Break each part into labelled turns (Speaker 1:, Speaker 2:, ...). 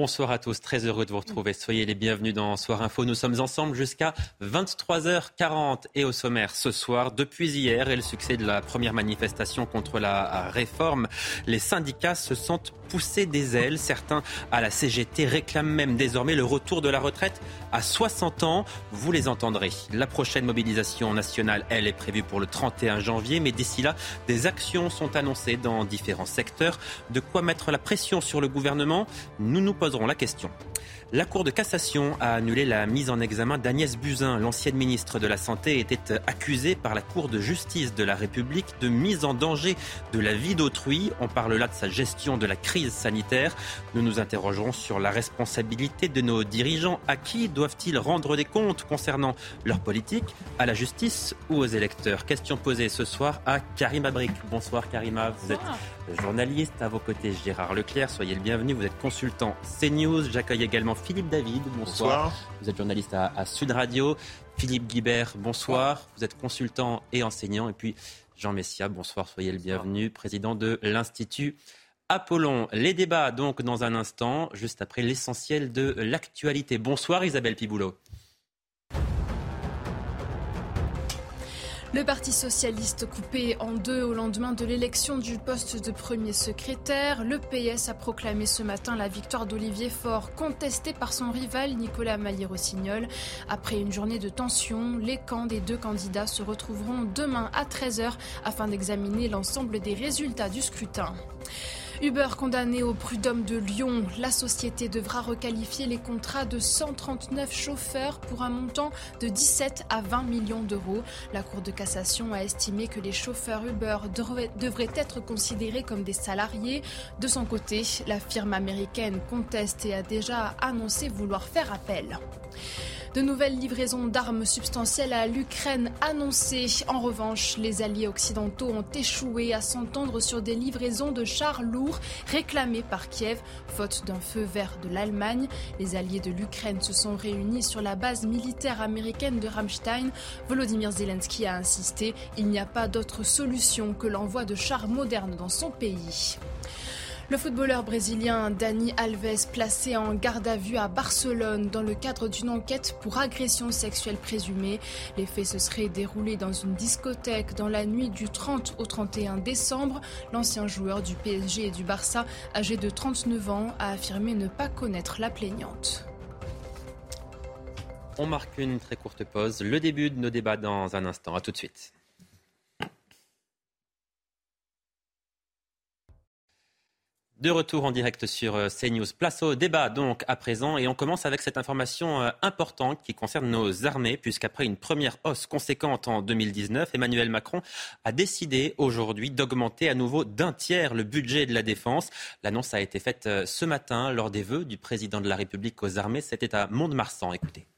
Speaker 1: Bonsoir à tous, très heureux de vous retrouver. Soyez les bienvenus dans Soir Info. Nous sommes ensemble jusqu'à 23h40 et au sommaire ce soir, depuis hier et le succès de la première manifestation contre la réforme, les syndicats se sentent pousser des ailes. Certains à la CGT réclament même désormais le retour de la retraite à 60 ans. Vous les entendrez. La prochaine mobilisation nationale, elle, est prévue pour le 31 janvier, mais d'ici là, des actions sont annoncées dans différents secteurs. De quoi mettre la pression sur le gouvernement? Nous nous poserons la question. La Cour de cassation a annulé la mise en examen d'Agnès Buzyn. L'ancienne ministre de la Santé était accusée par la Cour de justice de la République de mise en danger de la vie d'autrui. On parle là de sa gestion de la crise sanitaire. Nous nous interrogerons sur la responsabilité de nos dirigeants. À qui doivent-ils rendre des comptes concernant leur politique? À la justice ou aux électeurs? Question posée ce soir à Karima Brick. Bonsoir Karima, vous êtes journaliste. À vos côtés, Gérard Leclerc. Soyez le bienvenu. Vous êtes consultant CNews. J'accueille également Philippe David. Bonsoir. Vous êtes journaliste à, Sud Radio. Philippe Guibert, bonsoir. Vous êtes consultant et enseignant. Et puis Jean Messia, bonsoir. Soyez le bienvenu. Président de l'Institut Apollon. Les débats donc dans un instant, juste après l'essentiel de l'actualité. Bonsoir Isabelle Piboulot.
Speaker 2: Le Parti socialiste coupé en deux au lendemain de l'élection du poste de premier secrétaire, le PS a proclamé ce matin la victoire d'Olivier Faure, contesté par son rival Nicolas Maillé-Rossignol. Après une journée de tension, les camps des deux candidats se retrouveront demain à 13h afin d'examiner l'ensemble des résultats du scrutin. Uber condamné au prud'homme de Lyon. La société devra requalifier les contrats de 139 chauffeurs pour un montant de 17 à 20 millions d'euros. La Cour de cassation a estimé que les chauffeurs Uber devraient être considérés comme des salariés. De son côté, la firme américaine conteste et a déjà annoncé vouloir faire appel. De nouvelles livraisons d'armes substantielles à l'Ukraine annoncées. En revanche, les alliés occidentaux ont échoué à s'entendre sur des livraisons de chars lourds réclamés par Kiev, faute d'un feu vert de l'Allemagne. Les alliés de l'Ukraine se sont réunis sur la base militaire américaine de Ramstein. Volodymyr Zelensky a insisté, il n'y a pas d'autre solution que l'envoi de chars modernes dans son pays. Le footballeur brésilien Dani Alves placé en garde à vue à Barcelone dans le cadre d'une enquête pour agression sexuelle présumée. Les faits se seraient déroulés dans une discothèque dans la nuit du 30 au 31 décembre. L'ancien joueur du PSG et du Barça, âgé de 39 ans, a affirmé ne pas connaître la plaignante.
Speaker 1: On marque une très courte pause. Le début de nos débats dans un instant. À tout de suite. De retour en direct sur euh, CNews. Place au débat donc à présent et on commence avec cette information euh, importante qui concerne nos armées puisqu'après une première hausse conséquente en 2019, Emmanuel Macron a décidé aujourd'hui d'augmenter à nouveau d'un tiers le budget de la défense. L'annonce a été faite euh, ce matin lors des vœux du président de la République aux armées. C'était à Mont-de-Marsan. Écoutez.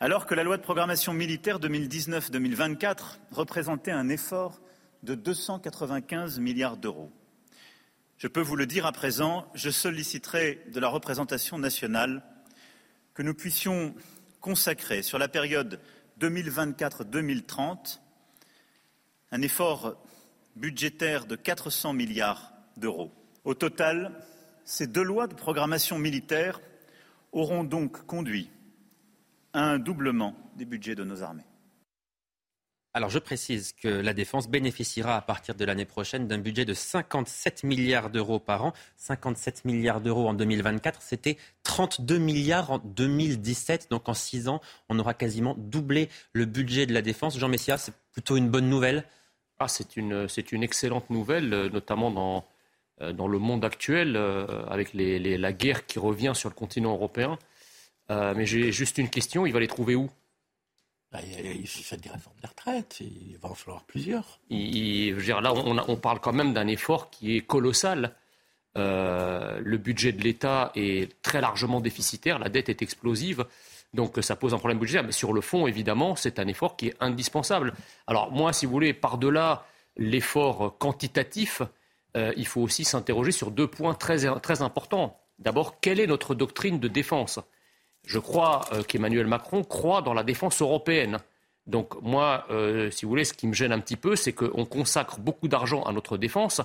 Speaker 3: Alors que la loi de programmation militaire 2019-2024 représentait un effort de 295 milliards d'euros je peux vous le dire à présent, je solliciterai de la représentation nationale que nous puissions consacrer sur la période 2024-2030 un effort budgétaire de 400 milliards d'euros. Au total, ces deux lois de programmation militaire auront donc conduit à un doublement des budgets de nos armées.
Speaker 1: Alors je précise que la défense bénéficiera à partir de l'année prochaine d'un budget de 57 milliards d'euros par an. 57 milliards d'euros en 2024, c'était 32 milliards en 2017. Donc en six ans, on aura quasiment doublé le budget de la défense. Jean Messia, c'est plutôt une bonne nouvelle?
Speaker 4: Ah, C'est une, excellente nouvelle, euh, notamment dans, euh, dans le monde actuel, euh, avec la guerre qui revient sur le continent européen. mais j'ai juste une question, il va les trouver où?
Speaker 5: Bah, il fait des réformes des retraites, il va en falloir plusieurs.
Speaker 4: Là, on, parle quand même d'un effort qui est colossal. Euh, le budget de l'État est très largement déficitaire, la dette est explosive, donc ça pose un problème budgétaire. Mais sur le fond, évidemment, c'est un effort qui est indispensable. Alors moi, si vous voulez, par-delà l'effort quantitatif, euh, il faut aussi s'interroger sur deux points très importants. D'abord, quelle est notre doctrine de défense? Je crois euh, qu'Emmanuel Macron croit dans la défense européenne. Donc moi, euh, si vous voulez, ce qui me gêne un petit peu, c'est qu'on consacre beaucoup d'argent à notre défense,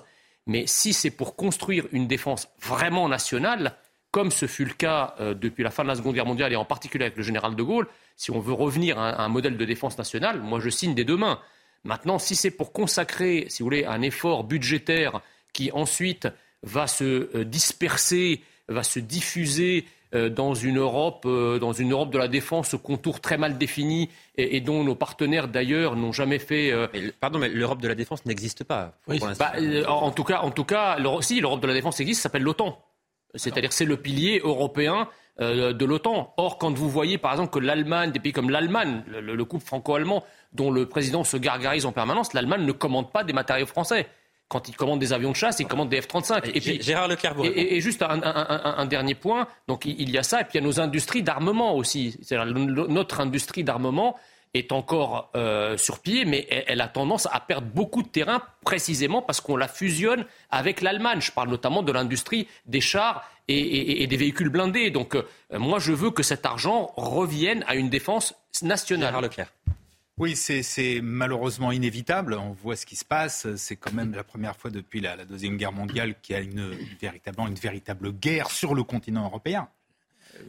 Speaker 4: mais si c'est pour construire une défense vraiment nationale, comme ce fut le cas depuis la fin de la Seconde Guerre mondiale et en particulier avec le général de Gaulle, si on veut revenir à un modèle de défense nationale, moi je signe des deux mains. Maintenant, si c'est pour consacrer, si vous voulez, un effort budgétaire qui ensuite va se euh, disperser, va se diffuser euh, dans une Europe, euh, dans une Europe de la défense au contour très mal défini et, dont nos partenaires d'ailleurs n'ont jamais fait.
Speaker 1: pardon, mais l'Europe de la défense n'existe pas.
Speaker 4: Bah, en, tout cas, en tout cas, si l'Europe de la défense existe, ça s'appelle l'OTAN. C'est-à-dire c'est le pilier européen de l'OTAN. Or, quand vous voyez par exemple que l'Allemagne, des pays comme l'Allemagne, le couple franco-allemand, dont le président se gargarise en permanence, l'Allemagne ne commande pas des matériaux français. Quand il commande des avions de chasse, il commande des F-35.
Speaker 1: Et, puis, Gérard Leclerc,
Speaker 4: et, et, juste un, dernier point. Donc, il y a ça, et puis il y a nos industries d'armement aussi. Notre industrie d'armement est encore euh, sur pied, mais elle, a tendance à perdre beaucoup de terrain précisément parce qu'on la fusionne avec l'Allemagne. Je parle notamment de l'industrie des chars et, des véhicules blindés. Donc, euh, moi, je veux que cet argent revienne à une défense nationale.
Speaker 1: Gérard Leclerc.
Speaker 6: Oui, c'est malheureusement inévitable. On voit ce qui se passe. C'est quand même la première fois depuis la, Deuxième Guerre mondiale qu'il y a une, véritablement une véritable guerre sur le continent européen.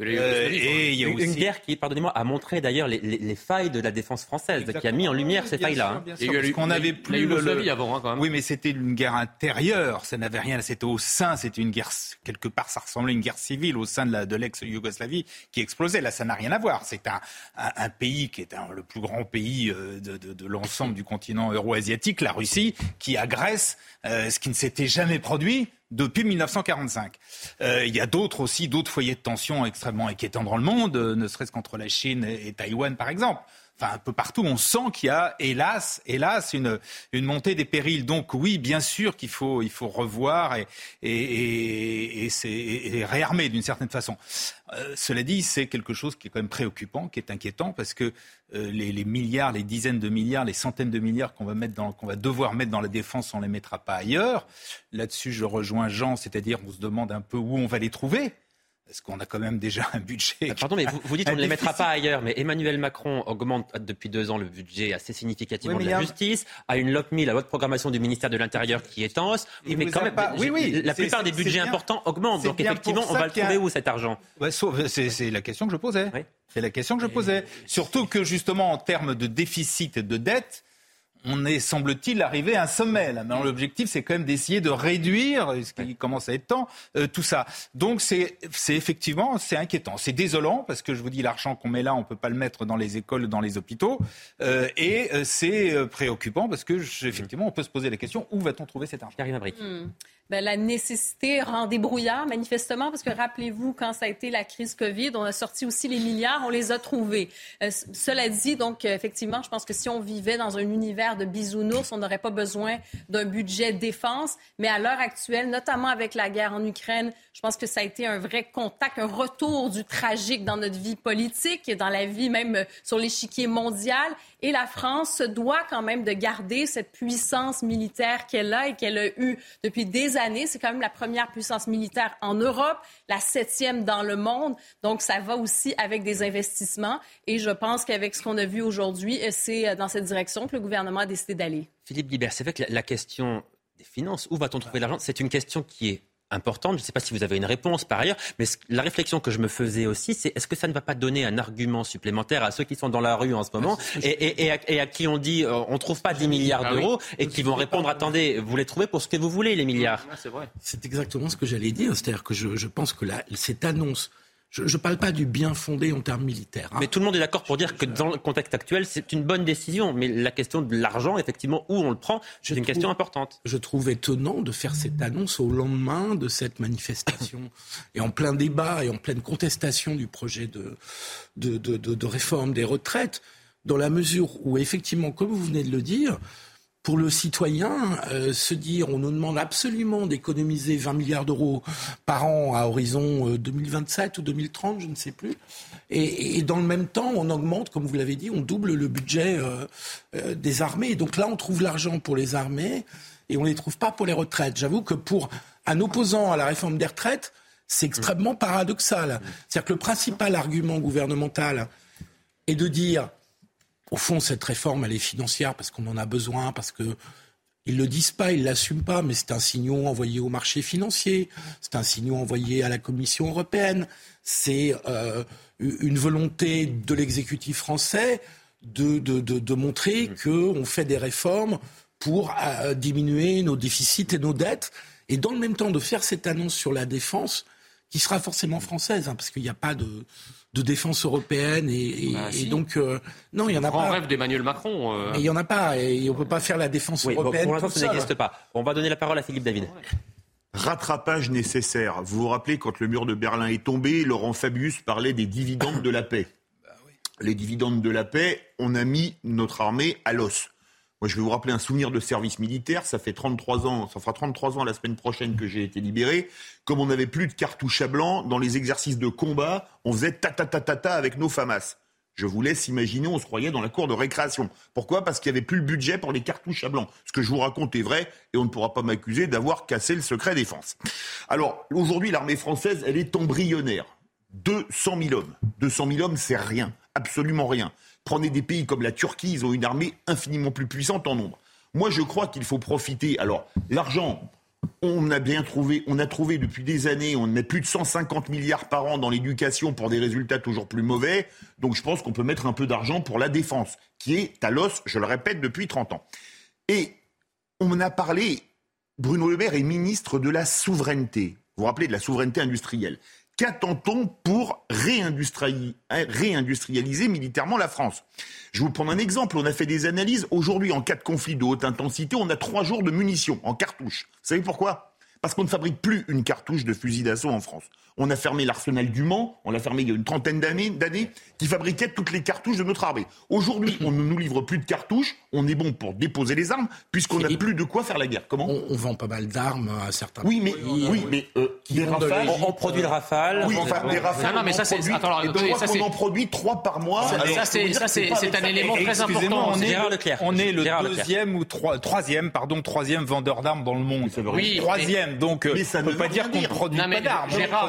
Speaker 1: Euh, et il y a aussi... Une guerre qui, pardonnez-moi, a montré d'ailleurs les, failles de la défense française, qui a mis en lumière ces failles-là.
Speaker 6: Hein. qu'on avait plus
Speaker 4: le, avant, hein, quand même.
Speaker 6: Oui, mais c'était une guerre intérieure. Ça n'avait rien. C'était au sein. C'était une guerre quelque part. Ça ressemblait à une guerre civile au sein de, de l'ex-Yougoslavie qui explosait. Là, ça n'a rien à voir. C'est un, un, pays qui est le plus grand pays euh, de, de, de l'ensemble du continent euro-asiatique, la Russie, qui agresse, euh, ce qui ne s'était jamais produit depuis 1945. Euh, il y a d'autres aussi, d'autres foyers de tension extrêmement inquiétants dans le monde, euh, ne serait-ce qu'entre la Chine et, Taïwan, par exemple. Enfin, un peu partout, on sent qu'il y a, hélas, hélas, une, une montée des périls. Donc oui, bien sûr qu'il faut, il faut revoir et, et, et, et réarmer d'une certaine façon. Euh, cela dit, c'est quelque chose qui est quand même préoccupant, qui est inquiétant, parce que euh, les, milliards, les dizaines de milliards, les centaines de milliards qu'on va, mettre dans, qu'on va devoir mettre dans la défense, on ne les mettra pas ailleurs. Là-dessus, je rejoins Jean, c'est-à-dire on se demande un peu où on va les trouver. Parce qu'on a quand même déjà un budget.
Speaker 1: Ah, pardon, mais vous, dites qu'on ne les mettra pas ailleurs, mais Emmanuel Macron augmente depuis deux ans le budget assez significativement de la justice, a une LOPMI, la loi de programmation du ministère de l'Intérieur, qui est en hausse. mais quand même,
Speaker 6: oui, oui,
Speaker 1: la plupart des budgets importants augmentent. Donc effectivement, on va le trouver où cet argent?
Speaker 6: C'est la question que je posais. C'est la question que je posais. Surtout que justement, en termes de déficit et de dette, on est, semble-t-il, arrivé à un sommet. l'objectif, c'est quand même d'essayer de réduire, ce qui commence à être temps, euh, tout ça. Donc, c'est, effectivement, c'est inquiétant. C'est désolant, parce que je vous dis, l'argent qu'on met là, on ne peut pas le mettre dans les écoles, dans les hôpitaux. Euh, et euh, c'est préoccupant, parce que, effectivement, on peut se poser la question, où va-t-on trouver cet argent?
Speaker 7: Ben, la nécessité rend débrouillard, manifestement, parce que rappelez-vous, quand ça a été la crise COVID, on a sorti aussi les milliards, on les a trouvés. Euh, cela dit, donc, effectivement, je pense que si on vivait dans un univers de bisounours, on n'aurait pas besoin d'un budget défense. Mais à l'heure actuelle, notamment avec la guerre en Ukraine, je pense que ça a été un vrai contact, un retour du tragique dans notre vie politique dans la vie même euh, sur l'échiquier mondial. Et la France se doit quand même de garder cette puissance militaire qu'elle a et qu'elle a eue depuis des années. C'est quand même la première puissance militaire en Europe, la septième dans le monde. Donc, ça va aussi avec des investissements. Et je pense qu'avec ce qu'on a vu aujourd'hui, c'est euh, dans cette direction que le gouvernement a décidé d'aller.
Speaker 1: Philippe Guibert, c'est vrai que la question des finances, où va-t-on trouver l'argent? C'est une question qui est importante. Je ne sais pas si vous avez une réponse par ailleurs, mais la réflexion que je me faisais aussi, c'est est-ce que ça ne va pas donner un argument supplémentaire à ceux qui sont dans la rue en ce moment et, à, qui on dit euh, on ne trouve pas 10 milliards ah d'euros et qui vont répondre attendez, vous les trouvez pour ce que vous voulez les milliards
Speaker 5: C'est exactement ce que j'allais dire. C'est-à-dire que je, je pense que cette annonce je ne parle pas du bien fondé en termes militaires.
Speaker 1: Hein. Mais tout le monde est d'accord pour dire que dans le contexte actuel, c'est une bonne décision. Mais la question de l'argent, effectivement, où on le prend, c'est une question importante.
Speaker 5: Je trouve étonnant de faire cette annonce au lendemain de cette manifestation et en plein débat et en pleine contestation du projet de, de, de, de réforme des retraites, dans la mesure où, effectivement, comme vous venez de le dire, pour le citoyen, euh, se dire on nous demande absolument d'économiser 20 milliards d'euros par an à horizon 2027 euh, ou 2030, je ne sais plus. Et, dans le même temps, on augmente, comme vous l'avez dit, on double le budget euh, des armées. donc là, on trouve l'argent pour les armées. et on les trouve pas pour les retraites. J'avoue que pour un opposant à la réforme des retraites, c'est extrêmement paradoxal. C'est-à-dire que le principal argument gouvernemental est de dire, au fond, cette réforme, elle est financière parce qu'on en a besoin, parce que ils le disent pas, ils l'assument pas, mais c'est un signal envoyé au marché financier, c'est un signal envoyé à la Commission européenne, c'est euh, une volonté de l'exécutif français de, de, de, de montrer mmh. qu'on fait des réformes pour euh, diminuer nos déficits et nos dettes, et dans le même temps de faire cette annonce sur la défense qui sera forcément française, hein, parce qu'il n'y a pas de, de, défense européenne et, et, bah, donc euh, non, il y en a
Speaker 4: grand
Speaker 5: pas.
Speaker 4: rêve d'Emmanuel Macron.
Speaker 5: Euh... Mais il y en a pas et on peut pas faire la défense oui, européenne.
Speaker 1: Bon, pour l'instant, ça n'existe pas. On va donner la parole à Philippe David.
Speaker 8: Rattrapage nécessaire. Vous vous rappelez quand le mur de Berlin est tombé, Laurent Fabius parlait des dividendes de la paix. Bah Les dividendes de la paix, on a mis notre armée à l'os. Moi, je vais vous rappeler un souvenir de service militaire. Ça fait 33 ans, ça fera 33 ans la semaine prochaine que j'ai été libéré. Comme on n'avait plus de cartouches à blanc, dans les exercices de combat, on faisait ta ta ta ta avec nos FAMAS. Je vous laisse imaginer, on se croyait dans la cour de récréation. Pourquoi? Parce qu'il n'y avait plus le budget pour les cartouches à blanc. Ce que je vous raconte est vrai et on ne pourra pas m'accuser d'avoir cassé le secret défense. Alors, aujourd'hui, l'armée française, elle est embryonnaire. 200 000 hommes. 200 000 hommes, c'est rien. Absolument rien. Prenez des pays comme la Turquie, ils ont une armée infiniment plus puissante en nombre. Moi, je crois qu'il faut profiter. Alors, l'argent, on a bien trouvé, on a trouvé depuis des années, on met plus de 150 milliards par an dans l'éducation pour des résultats toujours plus mauvais. Donc, je pense qu'on peut mettre un peu d'argent pour la défense, qui est à l'os, je le répète, depuis 30 ans. Et on a parlé, Bruno Le Maire est ministre de la souveraineté. Vous vous rappelez de la souveraineté industrielle. Qu'attend-on pour réindustrialiser militairement la France? Je vous prendre un exemple. On a fait des analyses. Aujourd'hui, en cas de conflit de haute intensité, on a trois jours de munitions en cartouches. Vous savez pourquoi? Parce qu'on ne fabrique plus une cartouche de fusil d'assaut en France. On a fermé l'arsenal du Mans, on l'a fermé il y a une trentaine d'années, qui fabriquait toutes les cartouches de notre armée. Aujourd'hui, on ne nous livre plus de cartouches, on est bon pour déposer les armes, puisqu'on n'a plus de quoi faire la guerre. Comment
Speaker 5: on, vend pas mal d'armes à certains
Speaker 8: Oui, mais, oui, mais euh, des rafales.
Speaker 1: On, produit le rafale.
Speaker 8: Oui, enfin, des rafales.
Speaker 4: Non, mais ça, c'est. Attends,
Speaker 8: on en produit trois par mois.
Speaker 4: Ça, c'est un élément très important.
Speaker 6: On est, on est le deuxième ou troisième, pardon, troisième vendeur d'armes dans le monde.
Speaker 4: Oui,
Speaker 6: troisième. Donc, on ne peut pas dire qu'on ne produit pas d'armes.
Speaker 4: Gérard,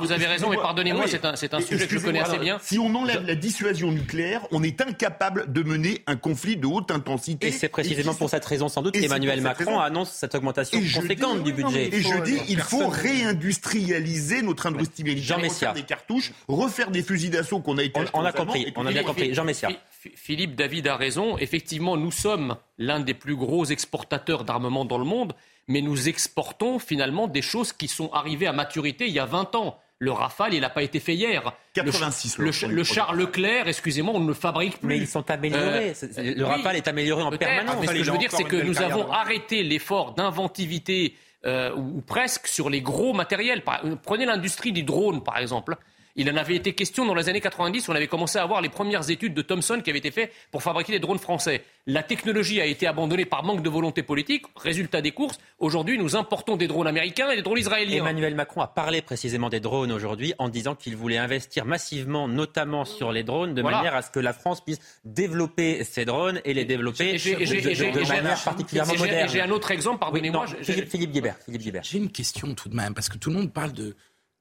Speaker 4: vous avez raison, mais pardonnez-moi, ah c'est un, sujet que je connais assez bien.
Speaker 8: Si on enlève la dissuasion nucléaire, on est incapable de mener un conflit de haute intensité.
Speaker 1: Et c'est précisément pour cette raison, sans doute, qu'Emmanuel Macron annonce cette augmentation conséquente du budget.
Speaker 8: Et je dis, il faut réindustrialiser notre industrie militaire, refaire des cartouches, refaire des fusils d'assaut qu'on a été.
Speaker 1: On, a compris, on a bien compris. Jean Messia.
Speaker 4: Philippe David a raison. Effectivement, nous sommes l'un des plus gros exportateurs d'armement dans le monde mais nous exportons finalement des choses qui sont arrivées à maturité il y a 20 ans. Le Rafale, il n'a pas été fait hier.
Speaker 8: 86.
Speaker 4: Le, le, Charles Leclerc, excusez-moi, on ne le fabrique plus.
Speaker 1: Mais ils sont améliorés. Euh, le Rafale est amélioré en permanence.
Speaker 4: Mais ce que je veux dire, c'est que nous avons arrêté l'effort d'inventivité euh, ou, presque sur les gros matériels. Prenez l'industrie du drone, par exemple. Il en avait été question dans les années 90, on avait commencé à avoir les premières études de Thomson qui avaient été faites pour fabriquer des drones français. La technologie a été abandonnée par manque de volonté politique. Résultat des courses, aujourd'hui nous importons des drones américains et des drones israéliens.
Speaker 1: Emmanuel Macron a parlé précisément des drones aujourd'hui en disant qu'il voulait investir massivement, notamment sur les drones, de manière à ce que la France puisse développer ces drones et les développer de, manière particulièrement moderne.
Speaker 4: J'ai un autre exemple, pardonnez-moi.
Speaker 1: Philippe, Philippe Guibert.
Speaker 5: J'ai une question tout de même, parce que tout le monde parle de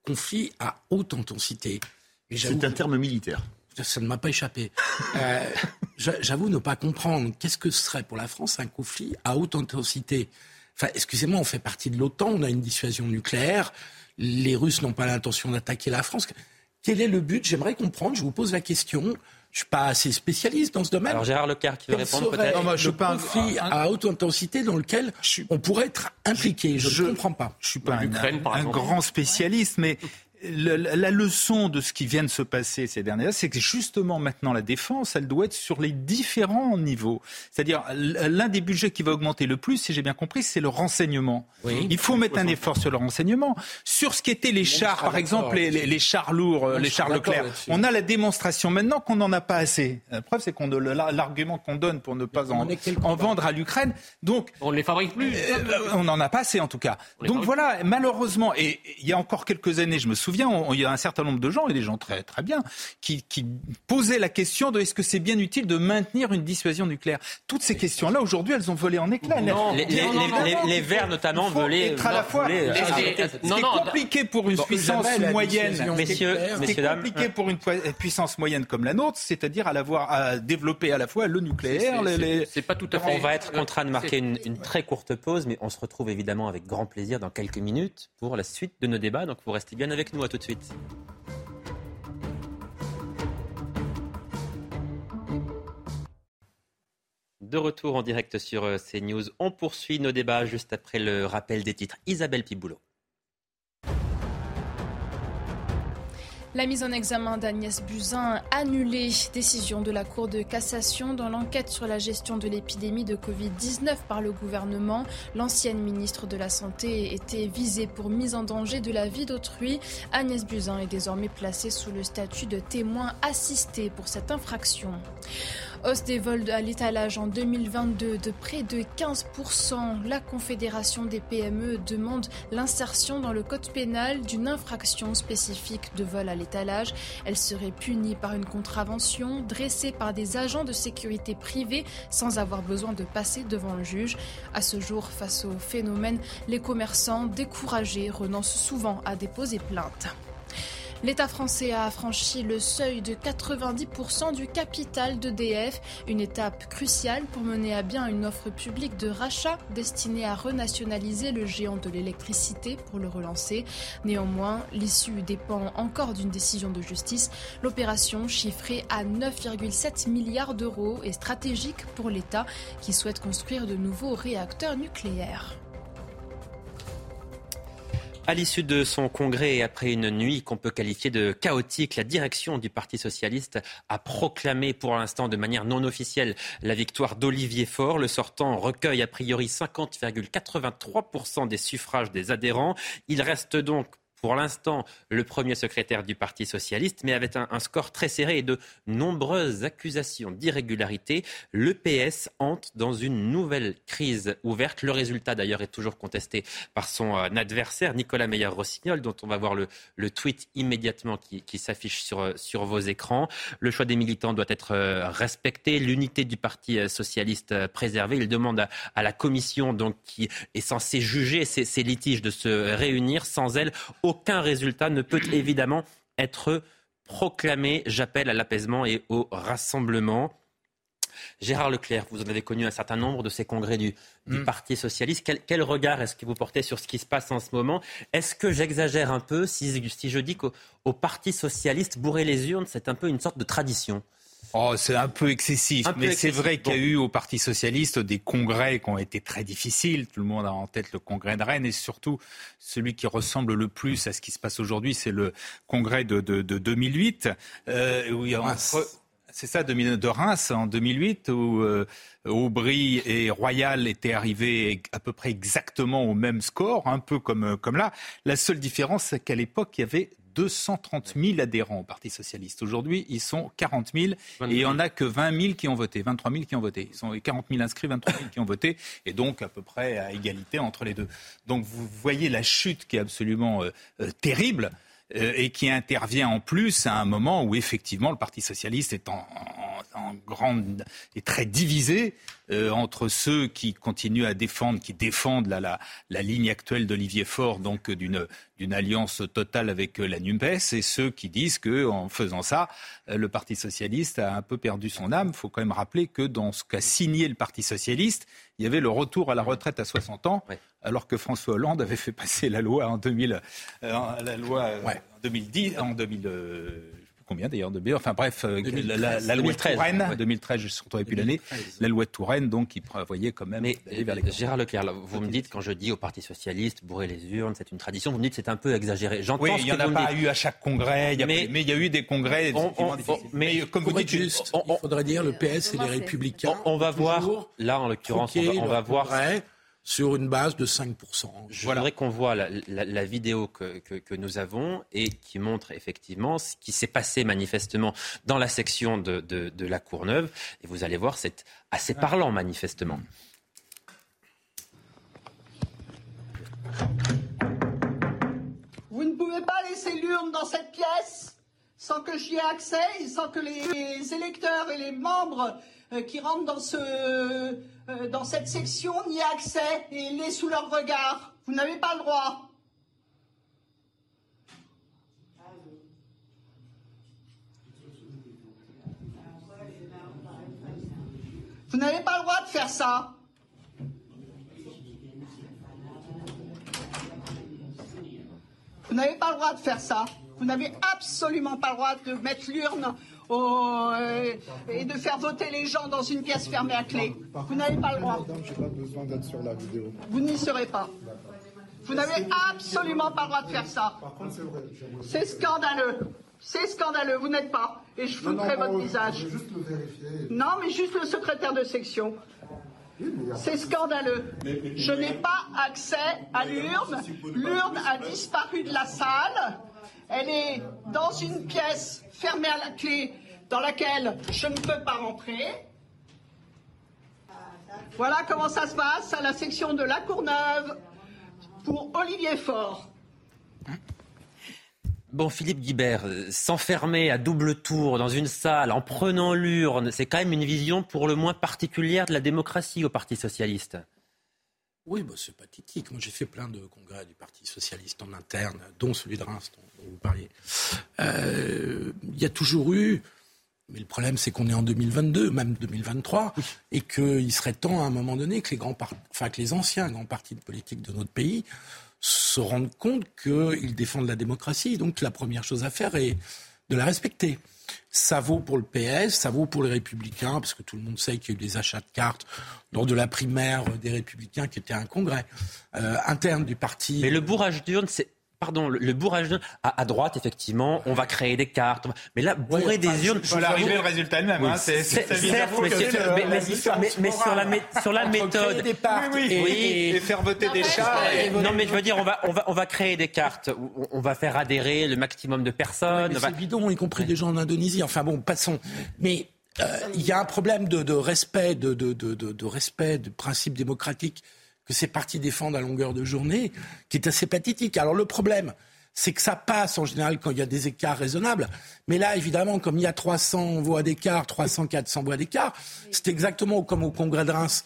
Speaker 5: conflit à haute intensité.
Speaker 8: C'est un terme militaire.
Speaker 5: Ça ne m'a pas échappé. Euh, j'avoue ne pas comprendre. Qu'est-ce que ce serait pour la France un conflit à haute intensité Enfin, excusez-moi, on fait partie de l'OTAN, on a une dissuasion nucléaire. Les Russes n'ont pas l'intention d'attaquer la France. Quel est le but? J'aimerais comprendre. Je vous pose la question. Je suis pas assez spécialiste dans ce domaine.
Speaker 1: Alors Gérard Leclerc qui veut répondre peut-être.
Speaker 5: je suis pas conflit à haute intensité dans lequel on pourrait être impliqué. Je, ne comprends pas.
Speaker 6: Je suis pas un grand spécialiste, mais la leçon de ce qui vient de se passer ces dernières années, c'est que justement maintenant la défense, elle doit être sur les différents niveaux. C'est-à-dire l'un des budgets qui va augmenter le plus, si j'ai bien compris, c'est le renseignement. Il faut mettre un effort sur le renseignement. Sur ce qui était les chars, par exemple, les, chars lourds, les chars Leclerc, on a la démonstration maintenant qu'on n'en a pas assez. La preuve, c'est qu'on l'argument qu'on donne pour ne pas en, en vendre à l'Ukraine. Donc
Speaker 4: on ne les fabrique plus.
Speaker 6: Euh, on n'en a pas assez en tout cas. Donc voilà, malheureusement, et il y a encore quelques années, je me souviens il y a un certain nombre de gens, et des gens très, très bien, qui, qui posaient la question de est-ce que c'est bien utile de maintenir une dissuasion nucléaire Toutes ces questions-là, aujourd'hui, elles ont volé en éclats.
Speaker 1: Non, les, les, Verts, notamment, volaient.
Speaker 6: Être à la fois. C'est compliqué pour une puissance moyenne.
Speaker 1: Messieurs, dames.
Speaker 6: compliqué pour une puissance moyenne comme la nôtre, c'est-à-dire à, l'avoir à développer à la fois le nucléaire.
Speaker 1: C'est pas tout à fait. On va être contraint de marquer une, une très courte pause, mais on se retrouve évidemment avec grand plaisir dans quelques minutes pour la suite de nos débats. Donc vous restez bien avec nous. À tout de suite. De retour en direct sur euh, CNews, on poursuit nos débats juste après le rappel des titres. Isabelle Piboulot.
Speaker 2: La mise en examen d'Agnès Buzyn annulée. Décision de la Cour de cassation dans l'enquête sur la gestion de l'épidémie de Covid-19 par le gouvernement. L'ancienne ministre de la Santé était visée pour mise en danger de la vie d'autrui. Agnès Buzyn est désormais placée sous le statut de témoin assisté pour cette infraction. Hausse des vols à l'étalage en 2022 de près de 15%. La Confédération des PME demande l'insertion dans le code pénal d'une infraction spécifique de vol à l'étalage. Elle serait punie par une contravention dressée par des agents de sécurité privés sans avoir besoin de passer devant le juge. À ce jour, face au phénomène, les commerçants découragés renoncent souvent à déposer plainte. L'État français a franchi le seuil de 90% du capital d'EDF, une étape cruciale pour mener à bien une offre publique de rachat destinée à renationaliser le géant de l'électricité pour le relancer. Néanmoins, l'issue dépend encore d'une décision de justice. L'opération, chiffrée à 9,7 milliards d'euros, est stratégique pour l'État qui souhaite construire de nouveaux réacteurs nucléaires.
Speaker 1: À l'issue de son congrès et après une nuit qu'on peut qualifier de chaotique, la direction du Parti socialiste a proclamé pour l'instant de manière non officielle la victoire d'Olivier Faure. Le sortant recueille a priori 50,83% des suffrages des adhérents. Il reste donc pour l'instant le premier secrétaire du Parti socialiste, mais avec un, score très serré et de nombreuses accusations d'irrégularité, le PS entre dans une nouvelle crise ouverte. Le résultat d'ailleurs est toujours contesté par son euh, adversaire, Nicolas Meyer-Rossignol, dont on va voir le, tweet immédiatement qui, s'affiche sur, euh, sur vos écrans. Le choix des militants doit être euh, respecté, l'unité du Parti socialiste préservée. Il demande à, la commission donc, qui est censée juger ces litiges de se réunir. Sans elle, aucun résultat ne peut évidemment être proclamé. J'appelle à l'apaisement et au rassemblement. Gérard Leclerc, vous en avez connu un certain nombre de ces congrès du, mm. Parti socialiste. Quel, regard est-ce que vous portez sur ce qui se passe en ce moment? Est-ce que j'exagère un peu si, si je dis qu'au Parti socialiste, bourrer les urnes, c'est un peu une sorte de tradition?
Speaker 6: Oh, c'est un peu excessif, mais c'est vrai qu'il y a eu au Parti socialiste des congrès qui ont été très difficiles. Tout le monde a en tête le congrès de Rennes et surtout celui qui ressemble le plus à ce qui se passe aujourd'hui, c'est le congrès de, 2008. Euh, c'est ça, de Reims en 2008, où euh, Aubry et Royal étaient arrivés à peu près exactement au même score, un peu comme, comme là. La seule différence, c'est qu'à l'époque, il y avait 230 000 adhérents au Parti socialiste. Aujourd'hui, ils sont 40 000 et il n'y en a que 20 000 qui ont voté, 23 000 qui ont voté. Ils sont 40 000 inscrits, 23 000 qui ont voté et donc à peu près à égalité entre les deux. Donc vous voyez la chute qui est absolument euh, euh, terrible. Euh, et qui intervient en plus à un moment où effectivement le Parti socialiste est en, grande est très divisé euh, entre ceux qui continuent à défendre, qui défendent la, la, la ligne actuelle d'Olivier Faure, donc d'une d'une alliance totale avec la Nupes, et ceux qui disent que en faisant ça, euh, le Parti socialiste a un peu perdu son âme. Il faut quand même rappeler que dans ce qu'a signé le Parti socialiste, il y avait le retour à la retraite à 60 ans, alors que François Hollande avait fait passer la loi en 2000, euh, la loi euh, en 2010, en 2000 combien d'ailleurs de Enfin bref, euh, la, loi de Touraine, 2013, je ne sais plus l'année, la loi de Touraine, donc, qui prévoyait quand même
Speaker 1: Mais, vers les Gérard Leclerc, vous me dites, quand je dis au Parti Socialiste, bourrer les urnes, c'est une tradition, vous me dites c'est un peu exagéré.
Speaker 6: J'entends oui, il n'y en a pas eu à chaque congrès, mais, il y a eu des congrès
Speaker 5: mais comme vous dites, juste, il faudrait dire le PS et les Républicains.
Speaker 1: On, va voir, là en l'occurrence, on va voir
Speaker 5: sur une base de 5%.
Speaker 1: Je voudrais qu'on voit la, vidéo que, que, nous avons et qui montre effectivement ce qui s'est passé manifestement dans la section de, de, de la Courneuve. Et vous allez voir, c'est assez parlant manifestement.
Speaker 9: Vous ne pouvez pas laisser l'urne dans cette pièce sans que j'y ai accès et sans que les électeurs et les membres euh, qui rentrent dans, ce, euh, dans cette section n'y aient accès et l'aient sous leur regard. Vous n'avez pas le droit. Vous n'avez pas le droit de faire ça. Vous n'avez pas le droit de faire ça. Vous n'avez absolument pas le droit de mettre l'urne euh, et de faire voter les gens dans une pièce fermée à clé. Vous n'avez pas le droit. Vous n'y serez pas. Vous n'avez absolument pas le droit de faire ça. C'est scandaleux. C'est scandaleux. Vous n'êtes pas. Et je foutrai votre visage. Non, mais juste le secrétaire de section. C'est scandaleux. Je n'ai pas accès à l'urne. L'urne a disparu de la salle. Elle est dans une pièce fermée à la clé dans laquelle je ne peux pas rentrer. Voilà comment ça se passe à la section de La Courneuve pour Olivier Faure.
Speaker 1: Bon, Philippe Guibert, euh, s'enfermer à double tour dans une salle en prenant l'urne, c'est quand même une vision pour le moins particulière de la démocratie au Parti socialiste.
Speaker 5: Oui, bah, c'est pathétique. Moi, j'ai fait plein de congrès du Parti socialiste en interne, dont celui de Reims dont, vous parliez. Euh, il y a toujours eu, mais le problème, c'est qu'on est en 2022, même 2023, et qu'il serait temps, à un moment donné, que les, grands enfin, que les anciens grands partis de politique de notre pays se rendent compte qu'ils défendent la démocratie. Donc, la première chose à faire est de la respecter. Ça vaut pour le PS, ça vaut pour les Républicains, parce que tout le monde sait qu'il y a eu des achats de cartes lors de la primaire des Républicains, qui était un congrès euh, interne du parti.
Speaker 1: Mais le bourrage d'urne, c'est pardon, le, bourrage d'urnes, à, droite, effectivement, on va créer des cartes. Mais là, bourrer des urnes.
Speaker 6: Faut l'arriver au résultat le même. Hein, c'est,
Speaker 1: certes, mais, mais, sur la, sur la méthode.
Speaker 6: Des oui, oui, et, faire voter des chats.
Speaker 1: Non, mais je veux dire, on va, on va, on va créer des cartes. On va faire adhérer le maximum de personnes.
Speaker 5: c'est bidon, y compris des gens en Indonésie. Enfin bon, passons. Mais euh, il y a un problème de, de respect, de, de, de, de respect du principe démocratique que ces partis défendent à longueur de journée, qui est assez pathétique. Alors le problème, c'est que ça passe en général quand il y a des écarts raisonnables. Mais là, évidemment, comme il y a 300 voix d'écart, 300, 400 voix d'écart, c'est exactement comme au Congrès de Reims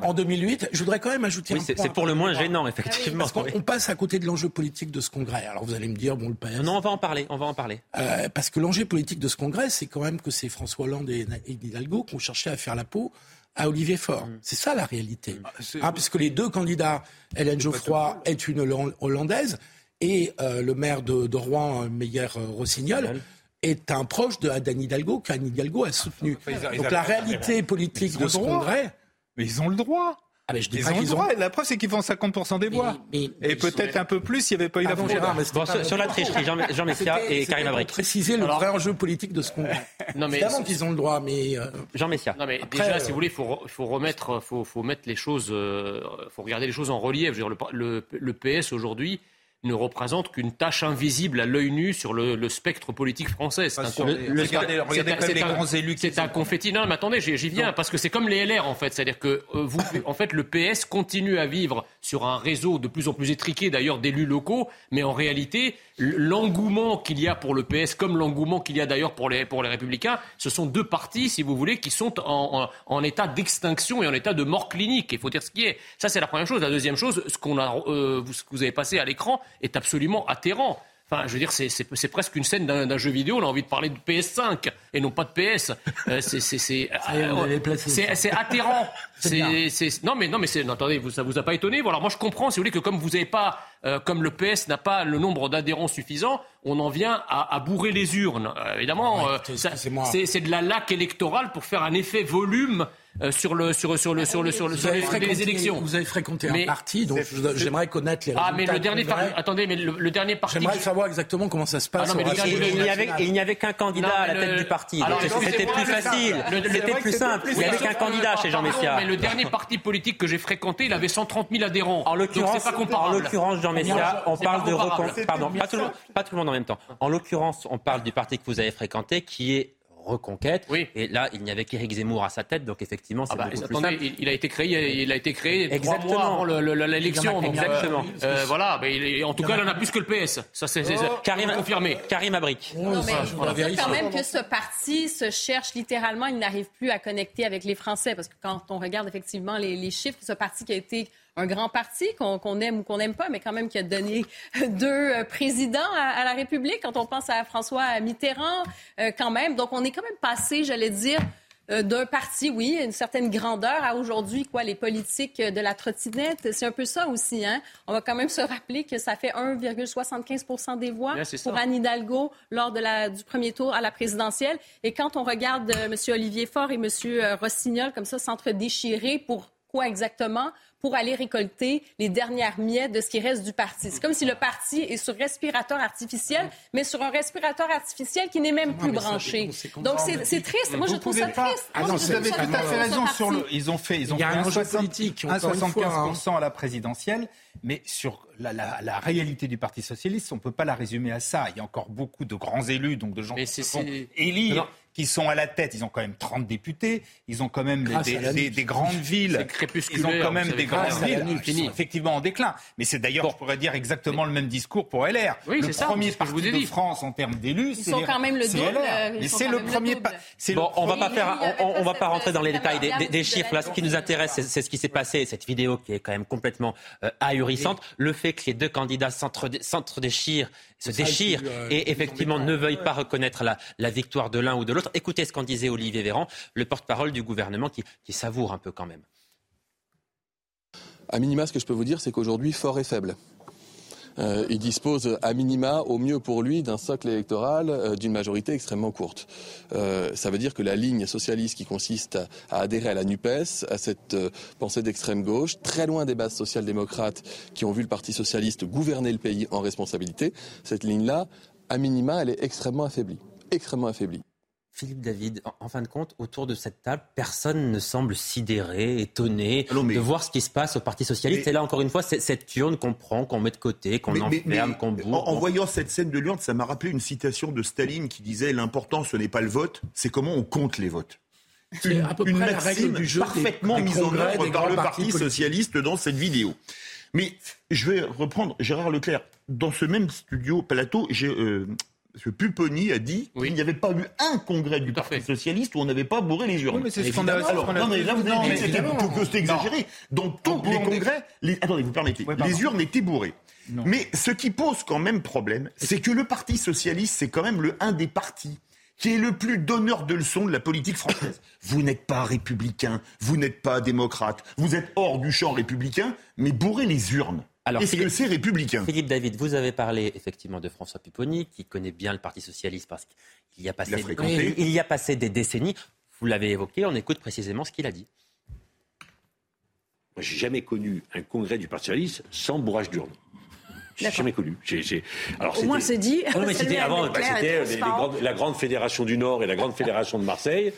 Speaker 5: en 2008. Je voudrais quand même ajouter
Speaker 1: oui, C'est pour le moins gênant, effectivement.
Speaker 5: Parce qu'on passe à côté de l'enjeu politique de ce Congrès. Alors vous allez me dire, bon, le PS...
Speaker 1: Non, on va en parler, on va en parler.
Speaker 5: Euh, parce que l'enjeu politique de ce Congrès, c'est quand même que c'est François Hollande et Hidalgo qui ont cherché à faire la peau à Olivier Faure. Mm. C'est ça la réalité. Mm. Hein, puisque les deux candidats, Hélène Geoffroy est une Hollandaise et euh, le maire de, Rouen, Meyer euh, Rossignol, est un proche de Anne Hidalgo qu'Anne Hidalgo a soutenu. Donc la réalité politique de ce congrès...
Speaker 6: Mais ils ont le droit ah je dis ils ont droit. La preuve, c'est qu'ils font 50% des voix. et peut-être un peu plus s'il n'y avait pas eu la
Speaker 1: fraude. sur, la tricherie, Jean, Jean Messia et Karim Abrik.
Speaker 5: préciser le vrai enjeu politique de ce congrès. non, mais Évidemment qu'ils ont le droit, mais... Euh,
Speaker 1: Jean Messia.
Speaker 4: Non, mais déjà, si vous voulez, il faut, faut, remettre, faut, faut mettre les choses... Il euh, faut regarder les choses en relief. Je veux dire, le, le PS, aujourd'hui, ne représente qu'une tâche invisible à l'œil nu sur le, spectre politique français. C'est un, C'est un confetti. Non, mais attendez, j'y viens, parce que c'est comme les LR, en fait. C'est-à-dire que euh, vous, en fait, le PS continue à vivre sur un réseau de plus en plus étriqué, d'ailleurs, d'élus locaux, mais en réalité, l'engouement qu'il y a pour le PS, comme l'engouement qu'il y a d'ailleurs pour les, pour les Républicains, ce sont deux partis, si vous voulez, qui sont en, en, état d'extinction et en état de mort clinique. Il faut dire ce qui est. Ça, c'est la première chose. La deuxième chose, ce, qu'on a, euh, ce que vous avez passé à l'écran est absolument atterrant. Enfin, je veux dire, c'est presque une scène d'un jeu vidéo. On a envie de parler de PS5 et non pas de PS. Euh, c'est euh, atterrant. non, mais non, mais attendez, vous, ça vous a pas étonné? Alors moi, je comprends, si vous voulez, que comme vous n'avez pas, euh, comme le PS n'a pas le nombre d'adhérents suffisant, on en vient à, bourrer les urnes. évidemment, c'est de la laque électorale pour faire un effet volume euh, sur le sur sur le sur le sur le sur les, élections.
Speaker 5: Vous avez fréquenté un parti, donc j'aimerais connaître les résultats.
Speaker 4: Ah, mais le dernier parti, attendez, mais le, dernier parti.
Speaker 5: J'aimerais savoir exactement comment ça se passe.
Speaker 1: Ah, il n'y avait qu'un candidat à la tête du parti. C'était plus facile, c'était plus simple. Il n'y avait qu'un candidat chez Jean Messia.
Speaker 4: Mais le dernier parti politique que j'ai fréquenté, il avait 130 000 adhérents.
Speaker 1: En l'occurrence, en l'occurrence, Jean Messia, on parle de pardon, pas tout le monde en même temps. En l'occurrence, on parle du parti que vous avez fréquenté, qui est Reconquête. Et là, il n'y avait qu'Éric Zemmour à sa tête, donc effectivement, c'est
Speaker 4: ah bah,
Speaker 1: beaucoup plus simple.
Speaker 4: Il, a été créé, il a été créé
Speaker 1: Exactement.
Speaker 4: trois mois avant le- le- l'élection. donc,
Speaker 1: Exactement.
Speaker 4: euh, euh, voilà, mais il est- en tout cas, il en a plus que le PS. Ça, c'est
Speaker 1: Oh. Karim-
Speaker 4: confirmé.
Speaker 1: Karim Abric.
Speaker 7: Non, mais
Speaker 4: voilà.
Speaker 7: dire quand même que ce parti se cherche littéralement, il n'arrive plus à connecter avec les Français, parce que quand on regarde effectivement les, les chiffres, ce parti qui a été un grand parti, qu'on aime ou qu'on n'aime pas, mais quand même qui a donné deux euh, présidents à, à la République, quand on pense à François Mitterrand, euh, quand même. Donc on est quand même passé, j'allais dire, euh, d'un parti, oui, une certaine grandeur à aujourd'hui, quoi, les politiques de la trottinette. C'est un peu ça aussi, hein. On va quand même se rappeler que ça fait 1,75 des voix pour Anne Hidalgo lors de la, du premier tour à la présidentielle. Et quand on regarde euh, M. Olivier Faure et M. Rossignol comme ça s'entre-déchirer pour quoi exactement? Pour aller récolter les dernières miettes de ce qui reste du parti. C'est comme si le parti est sur respirateur artificiel, mais sur un respirateur artificiel qui n'est même plus
Speaker 5: mais ça a des
Speaker 7: branché. Donc c'est triste. Moi, je trouve ça
Speaker 6: pas-
Speaker 7: triste.
Speaker 5: Ah non,
Speaker 6: Vous avez tout à fait raison sur le.
Speaker 7: parti.
Speaker 6: Ils ont fait, ils ont
Speaker 5: Il y a
Speaker 6: fait
Speaker 5: un enjeu
Speaker 6: 60
Speaker 5: politique,
Speaker 6: un
Speaker 5: encore une fois, hein.
Speaker 6: 75% à la présidentielle, mais sur la, la- la réalité du Parti socialiste, on ne peut pas la résumer à ça. Il y a encore beaucoup de grands élus, donc de gens
Speaker 4: Mais
Speaker 6: qui se font élire,
Speaker 4: Non.
Speaker 6: Qui sont à la tête. Ils ont quand même 30 députés, ils ont quand même des, grandes villes.
Speaker 4: C'est crépusculaire,
Speaker 6: Ils ont quand même des grandes villes qui sont effectivement en déclin. Mais c'est d'ailleurs, je pourrais dire exactement le même discours pour LR.
Speaker 4: Oui,
Speaker 6: le
Speaker 4: ça,
Speaker 6: premier parti
Speaker 4: vous ai
Speaker 6: de
Speaker 4: dit.
Speaker 6: France en termes d'élus, c'est
Speaker 7: quand même le double,
Speaker 6: c'est
Speaker 7: quand
Speaker 6: le
Speaker 7: même le
Speaker 6: premier pas.
Speaker 1: Bon,
Speaker 6: le
Speaker 1: on va
Speaker 6: premier-
Speaker 1: pas faire, on, va pas rentrer dans les détails des, des- des
Speaker 7: variable
Speaker 1: chiffres. Là, ce qui nous intéresse, c'est ce qui s'est passé, cette vidéo qui est quand même complètement euh, ahurissante. Le fait que les deux candidats s'entre- s'entre-déchirent, se déchirent
Speaker 5: euh,
Speaker 1: et effectivement ne veuillent pas reconnaître la, la victoire de l'un ou de l'autre. Écoutez ce qu'en disait Olivier Véran, le porte-parole du gouvernement, qui, savoure un peu quand même.
Speaker 10: À minima, ce que je peux vous dire, c'est qu'aujourd'hui, fort est faible. Euh, il dispose à minima, au mieux pour lui, d'un socle électoral euh, d'une majorité extrêmement courte. Euh, ça veut dire que la ligne socialiste qui consiste à, à adhérer à la NUPES, à cette pensée d'extrême gauche, très loin des bases social-démocrates qui ont vu le Parti socialiste gouverner le pays en responsabilité, cette ligne-là, à minima, elle est extrêmement affaiblie. Extrêmement affaiblie.
Speaker 1: Philippe David, en, en fin de compte, autour de cette table, personne ne semble sidéré, étonné
Speaker 8: Ah mais-
Speaker 1: de voir ce qui se passe au Parti Socialiste.
Speaker 8: Mais-
Speaker 1: Et là, encore une fois, c'est cette urne qu'on prend, qu'on met de côté, qu'on enferme,
Speaker 8: mais
Speaker 1: qu'on
Speaker 8: en,
Speaker 1: bourre.
Speaker 8: en voyant cette scène de l'urne, ça m'a rappelé une citation de Staline qui disait L'important, ce n'est pas le vote, c'est comment on compte les votes.
Speaker 5: C'est
Speaker 8: Une,
Speaker 5: à peu
Speaker 8: une
Speaker 5: près la
Speaker 8: maxime
Speaker 5: règle du jeu des-
Speaker 8: parfaitement
Speaker 5: des
Speaker 8: mise en œuvre par le Parti
Speaker 5: politiques.
Speaker 8: socialiste dans cette vidéo. Mais je vais reprendre Gérard Leclerc. Dans ce même studio plateau, j'ai, euh, M. Pupponi a dit
Speaker 4: Oui.
Speaker 8: qu'il n'y avait pas eu un congrès du Parti
Speaker 4: fait.
Speaker 8: socialiste où on n'avait pas bourré les urnes.
Speaker 6: Oui, mais c'est ce
Speaker 8: Alors, non, mais là, vous
Speaker 6: Non,
Speaker 8: avez dit que c'était
Speaker 6: évidemment.
Speaker 8: que c'était exagéré. Dans tous les congrès, les, attendez, vous permettez,
Speaker 6: Oui,
Speaker 8: les urnes étaient bourrées.
Speaker 6: Non.
Speaker 8: Mais ce qui pose quand même problème, c'est que le Parti socialiste, c'est quand même le un des partis qui est le plus donneur de leçons de la politique française. Vous n'êtes pas républicain, vous n'êtes pas démocrate, vous êtes hors du champ républicain, mais bourrez les urnes.
Speaker 1: Alors,
Speaker 8: Est-ce que
Speaker 1: Philippe-
Speaker 8: c'est républicain?
Speaker 1: Philippe David, vous avez parlé effectivement de François Pupponi, qui connaît bien le Parti Socialiste parce qu'il y a passé,
Speaker 8: Il a fréquenté.
Speaker 1: il y a passé des décennies. Vous l'avez évoqué, on écoute précisément ce qu'il a dit.
Speaker 11: Moi, j'ai jamais connu un congrès du Parti socialiste sans bourrage d'urne. J'ai jamais connu. J'ai- j'ai- Alors,
Speaker 12: Au moins, c'est dit.
Speaker 1: non, mais c'était avant,
Speaker 11: bah, c'était les- les
Speaker 12: transparent.
Speaker 11: grandes- la grande fédération du Nord et la grande fédération de Marseille.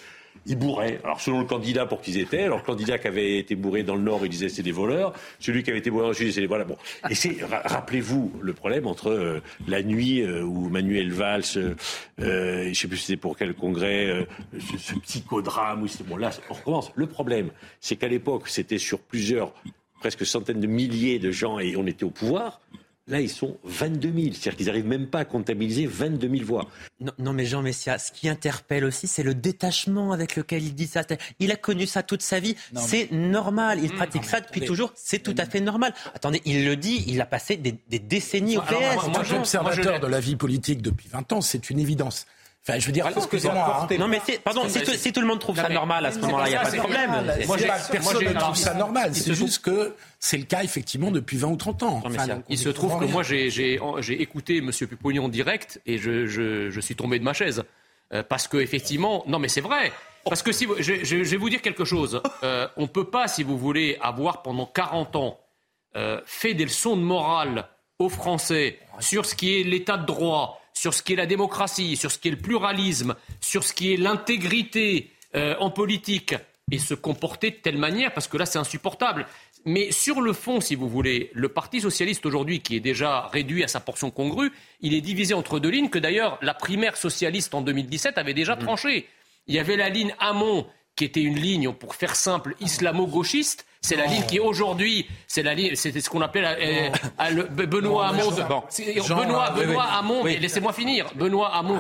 Speaker 11: Ils bourraient. Alors, selon le candidat pour qu'ils étaient, alors, le candidat qui avait été bourré dans le Nord, il disait c'est des voleurs. Celui qui avait été bourré le Sud, c'est des voilà. Bon. Et c'est, ra- rappelez-vous le problème entre euh, la nuit euh, où Manuel Valls, euh, je sais plus si c'était pour quel congrès, ce, ce psychodrame, où c'était bon, là, on recommence. Le problème, c'est qu'à l'époque, c'était sur plusieurs, presque centaines de milliers de gens et on était au pouvoir. Là, ils sont 22 000. C'est-à-dire qu'ils n'arrivent même pas à comptabiliser 22 000 voix.
Speaker 1: Non, non, mais Jean Messia, ce qui interpelle aussi, c'est le détachement avec lequel il dit ça. Il a connu ça toute sa vie, c'est normal. Il pratique ça depuis
Speaker 5: attendez.
Speaker 1: toujours, c'est tout à fait normal. Attendez, il le dit, il a passé des, des décennies au
Speaker 4: Alors,
Speaker 1: PS.
Speaker 4: moi,
Speaker 5: En
Speaker 4: moi, moi, je-
Speaker 5: de la vie politique depuis 20 ans, c'est une évidence. Enfin, je veux dire,
Speaker 4: Parce que
Speaker 5: excusez-moi. hein.
Speaker 1: Non, mais c'est- pardon, si, tout- si tout le monde trouve
Speaker 4: Non,
Speaker 1: ça
Speaker 4: mais-
Speaker 1: normal à ce moment-là, il n'y a
Speaker 4: pas
Speaker 1: pas de problème.
Speaker 5: Moi,
Speaker 4: Moi, j'ai-
Speaker 5: personne ne trouve ça normal.
Speaker 4: il se
Speaker 5: C'est
Speaker 4: trouve-
Speaker 5: juste que c'est le cas, effectivement, depuis 20 ou 30 ans.
Speaker 1: Non,
Speaker 5: Enfin, donc,
Speaker 4: Il se trouve que moi, j'ai- écouté M. Pupponi en direct et je, je- je suis tombé de ma chaise. Euh, parce que, effectivement, non, mais c'est vrai. Parce que si vous- je, je- je vais vous dire quelque chose. Euh, on ne peut pas, si vous voulez, avoir pendant 40 ans euh, fait des leçons de morale aux Français sur ce qui est l'état de droit, sur ce qui est la démocratie, sur ce qui est le pluralisme, sur ce qui est l'intégrité euh, en politique et se comporter de telle manière, parce que là, c'est insupportable. Mais sur le fond, si vous voulez, le Parti socialiste aujourd'hui, qui est déjà réduit à sa portion congrue, il est divisé entre deux lignes que d'ailleurs la primaire socialiste en 2017 avait déjà mmh. tranché. Il y avait la ligne Hamon qui était une ligne, pour faire simple, islamo-gauchiste. C'est la ligne qui aujourd'hui, c'est la ligne, c'était ce qu'on appelait euh, Benoît Hamon. Benoît, Benoît Hamon, laissez-moi finir. Benoît Hamon,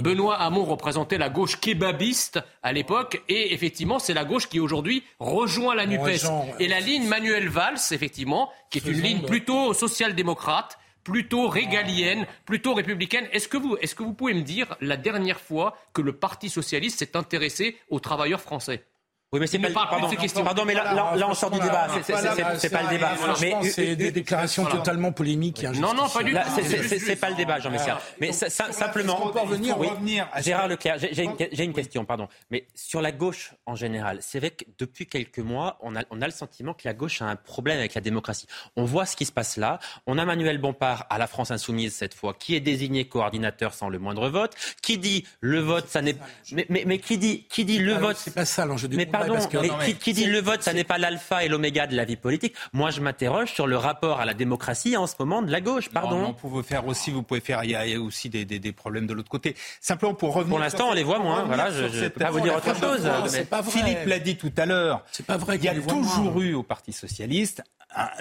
Speaker 4: Benoît Hamon représentait la gauche kebabiste à l'époque, et effectivement, c'est la gauche qui aujourd'hui rejoint la Nupes. Et la ligne Manuel Valls, effectivement, qui est une ligne plutôt social-démocrate plutôt régalienne, plutôt républicaine. Est-ce que, vous, est-ce que vous pouvez me dire la dernière fois que le Parti socialiste s'est intéressé aux travailleurs français?
Speaker 1: Oui, mais c'est pas, pardon, pardon, mais là, là, on sort du débat. C'est pas le débat.
Speaker 5: Mais c'est des déclarations totalement polémiques.
Speaker 4: Non, non, pas du tout.
Speaker 1: C'est pas le débat, Jean Messia. Mais simplement, Gérard Leclerc, j'ai une question, pardon. Mais sur la gauche en général, c'est vrai que depuis quelques mois, on a, on a le sentiment que la gauche a un problème avec la démocratie. On voit ce qui se passe là. On a Manuel Bompard à la France insoumise cette fois, qui est désigné coordinateur sans le moindre vote, qui dit le vote, ça n'est. Mais, mais, qui dit, qui dit le vote.
Speaker 5: C'est pas ça l'enjeu du
Speaker 1: mais, qui, dit le vote, ça n'est pas l'alpha et l'oméga de la vie politique Moi, je m'interroge sur le rapport à la démocratie en ce moment de la gauche. Pardon.
Speaker 6: vous pouvez faire aussi, vous pouvez faire. Il y a aussi des, des, des problèmes de l'autre côté. Simplement pour revenir.
Speaker 1: Pour l'instant, on les voit moins. Voilà, je ne peux pas vous dire autre chose.
Speaker 6: Philippe l'a dit tout à l'heure. C'est pas vrai. Il y a toujours eu au Parti socialiste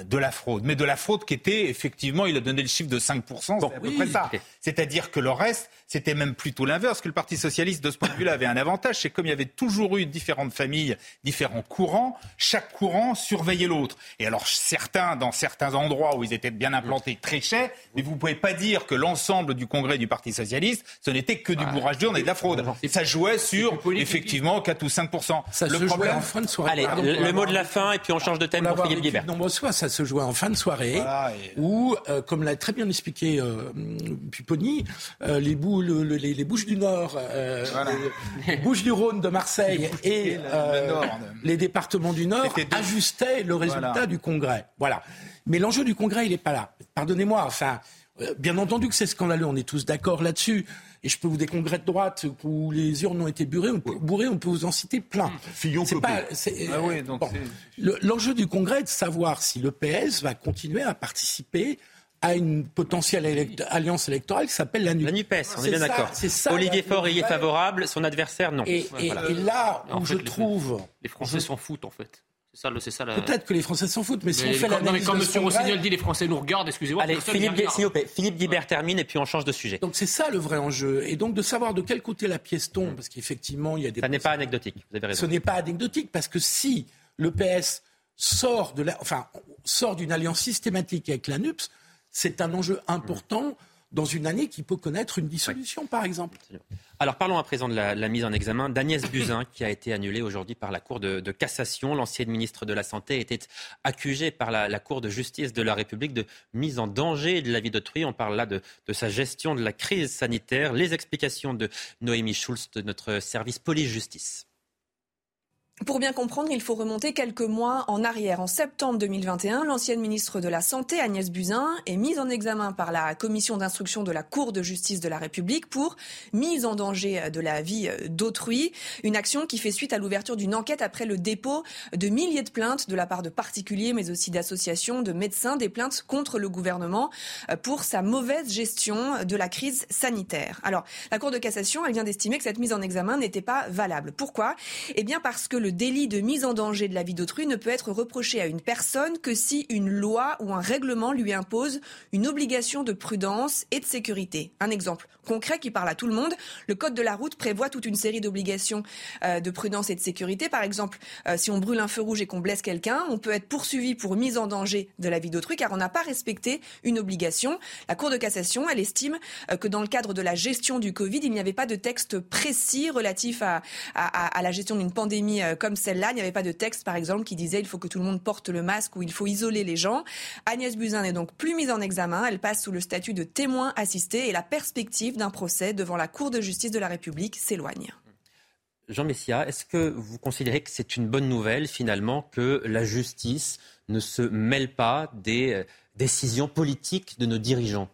Speaker 6: de la fraude, mais de la fraude qui était effectivement, il a donné le chiffre de 5%, c'est à peu près ça. C'est-à-dire que le reste, c'était même plutôt l'inverse, que le Parti socialiste, de ce point de vue-là, avait un avantage, c'est comme il y avait toujours eu différentes familles, différents courants, chaque courant surveillait l'autre. Et alors certains, dans certains endroits où ils étaient bien implantés, trichaient, mais vous ne pouvez pas dire que l'ensemble du congrès du Parti socialiste, ce n'était que du bourrage d'urne et de la fraude. Ça jouait sur, effectivement, 4 ou 5%.
Speaker 5: Ça le problème... en fin de soirée.
Speaker 1: Allez, le, mot de la fin, et puis on change de thème pour Philippe Guibert
Speaker 5: ça se jouait en fin de soirée, où, euh, comme l'a très bien expliqué euh, Pupponi, euh, les, les, Bouches du Nord, les Bouches du Rhône de Marseille et les départements du Nord ajustaient le résultat du Congrès. Voilà. Mais l'enjeu du Congrès, il n'est pas là. Pardonnez-moi, enfin, bien entendu que c'est scandaleux, on est tous d'accord là-dessus. Et je peux vous des congrès de droite où les urnes ont été bourrées, on peut, on peut vous en citer plein.
Speaker 8: Fillon
Speaker 5: pas, ah L'enjeu du congrès est de savoir si le PS va continuer à participer à une potentielle alliance électorale qui s'appelle la NUPES.
Speaker 1: La NUPES, on est bien d'accord. Olivier Faure y est favorable, son adversaire non.
Speaker 5: Et, là où je trouve...
Speaker 4: Les Français s'en foutent en fait.
Speaker 5: Peut-être que les Français s'en foutent, mais si on fait la
Speaker 4: mais quand M. Rossignol dit les Français nous regardent, excusez-moi.
Speaker 1: Allez, Philippe, Philippe Guibert termine et puis on change de sujet.
Speaker 5: Donc c'est ça le vrai enjeu. Et donc de savoir de quel côté la pièce tombe, parce qu'effectivement, il y a des.
Speaker 1: Ça n'est pas anecdotique, vous avez raison.
Speaker 5: Ce n'est pas anecdotique, parce que si le PS sort de la, enfin, sort d'une alliance systématique avec la NUPS, c'est un enjeu important dans une année qui peut connaître une dissolution, par exemple.
Speaker 1: Alors parlons à présent de la, mise en examen d'Agnès Buzyn, qui a été annulée aujourd'hui par la Cour de, cassation. L'ancienne ministre de la Santé était accusée par la, Cour de justice de la République de mise en danger de la vie d'autrui. On parle là de, de, sa gestion de la crise sanitaire. Les explications de Noémie Schulz de notre service police-justice.
Speaker 12: Pour bien comprendre, il faut remonter quelques mois en arrière. En septembre 2021, l'ancienne ministre de la Santé, Agnès Buzyn, est mise en examen par la commission d'instruction de la Cour de justice de la République pour mise en danger de la vie d'autrui. Une action qui fait suite à l'ouverture d'une enquête après le dépôt de milliers de plaintes de la part de particuliers, mais aussi d'associations, de médecins, des plaintes contre le gouvernement pour sa mauvaise gestion de la crise sanitaire. Alors, la Cour de cassation, elle vient d'estimer que cette mise en examen n'était pas valable. Pourquoi? Eh bien parce que le délit de mise en danger de la vie d'autrui ne peut être reproché à une personne que si une loi ou un règlement lui impose une obligation de prudence et de sécurité. Un exemple concret qui parle à tout le monde. Le Code de la route prévoit toute une série d'obligations euh, de prudence et de sécurité. Par exemple, euh, si on brûle un feu rouge et qu'on blesse quelqu'un, on peut être poursuivi pour mise en danger de la vie d'autrui car on n'a pas respecté une obligation. La Cour de cassation, elle estime euh, que dans le cadre de la gestion du Covid, il n'y avait pas de texte précis relatif à, à la gestion d'une pandémie comme celle-là. Il n'y avait pas de texte, par exemple, qui disait il faut que tout le monde porte le masque ou il faut isoler les gens. Agnès Buzyn n'est donc plus mise en examen. Elle passe sous le statut de témoin assisté et la perspective d'un procès devant la Cour de justice de la République s'éloigne.
Speaker 1: Jean Messia, est-ce que vous considérez que c'est une bonne nouvelle finalement que la justice ne se mêle pas des euh, décisions politiques de nos dirigeants?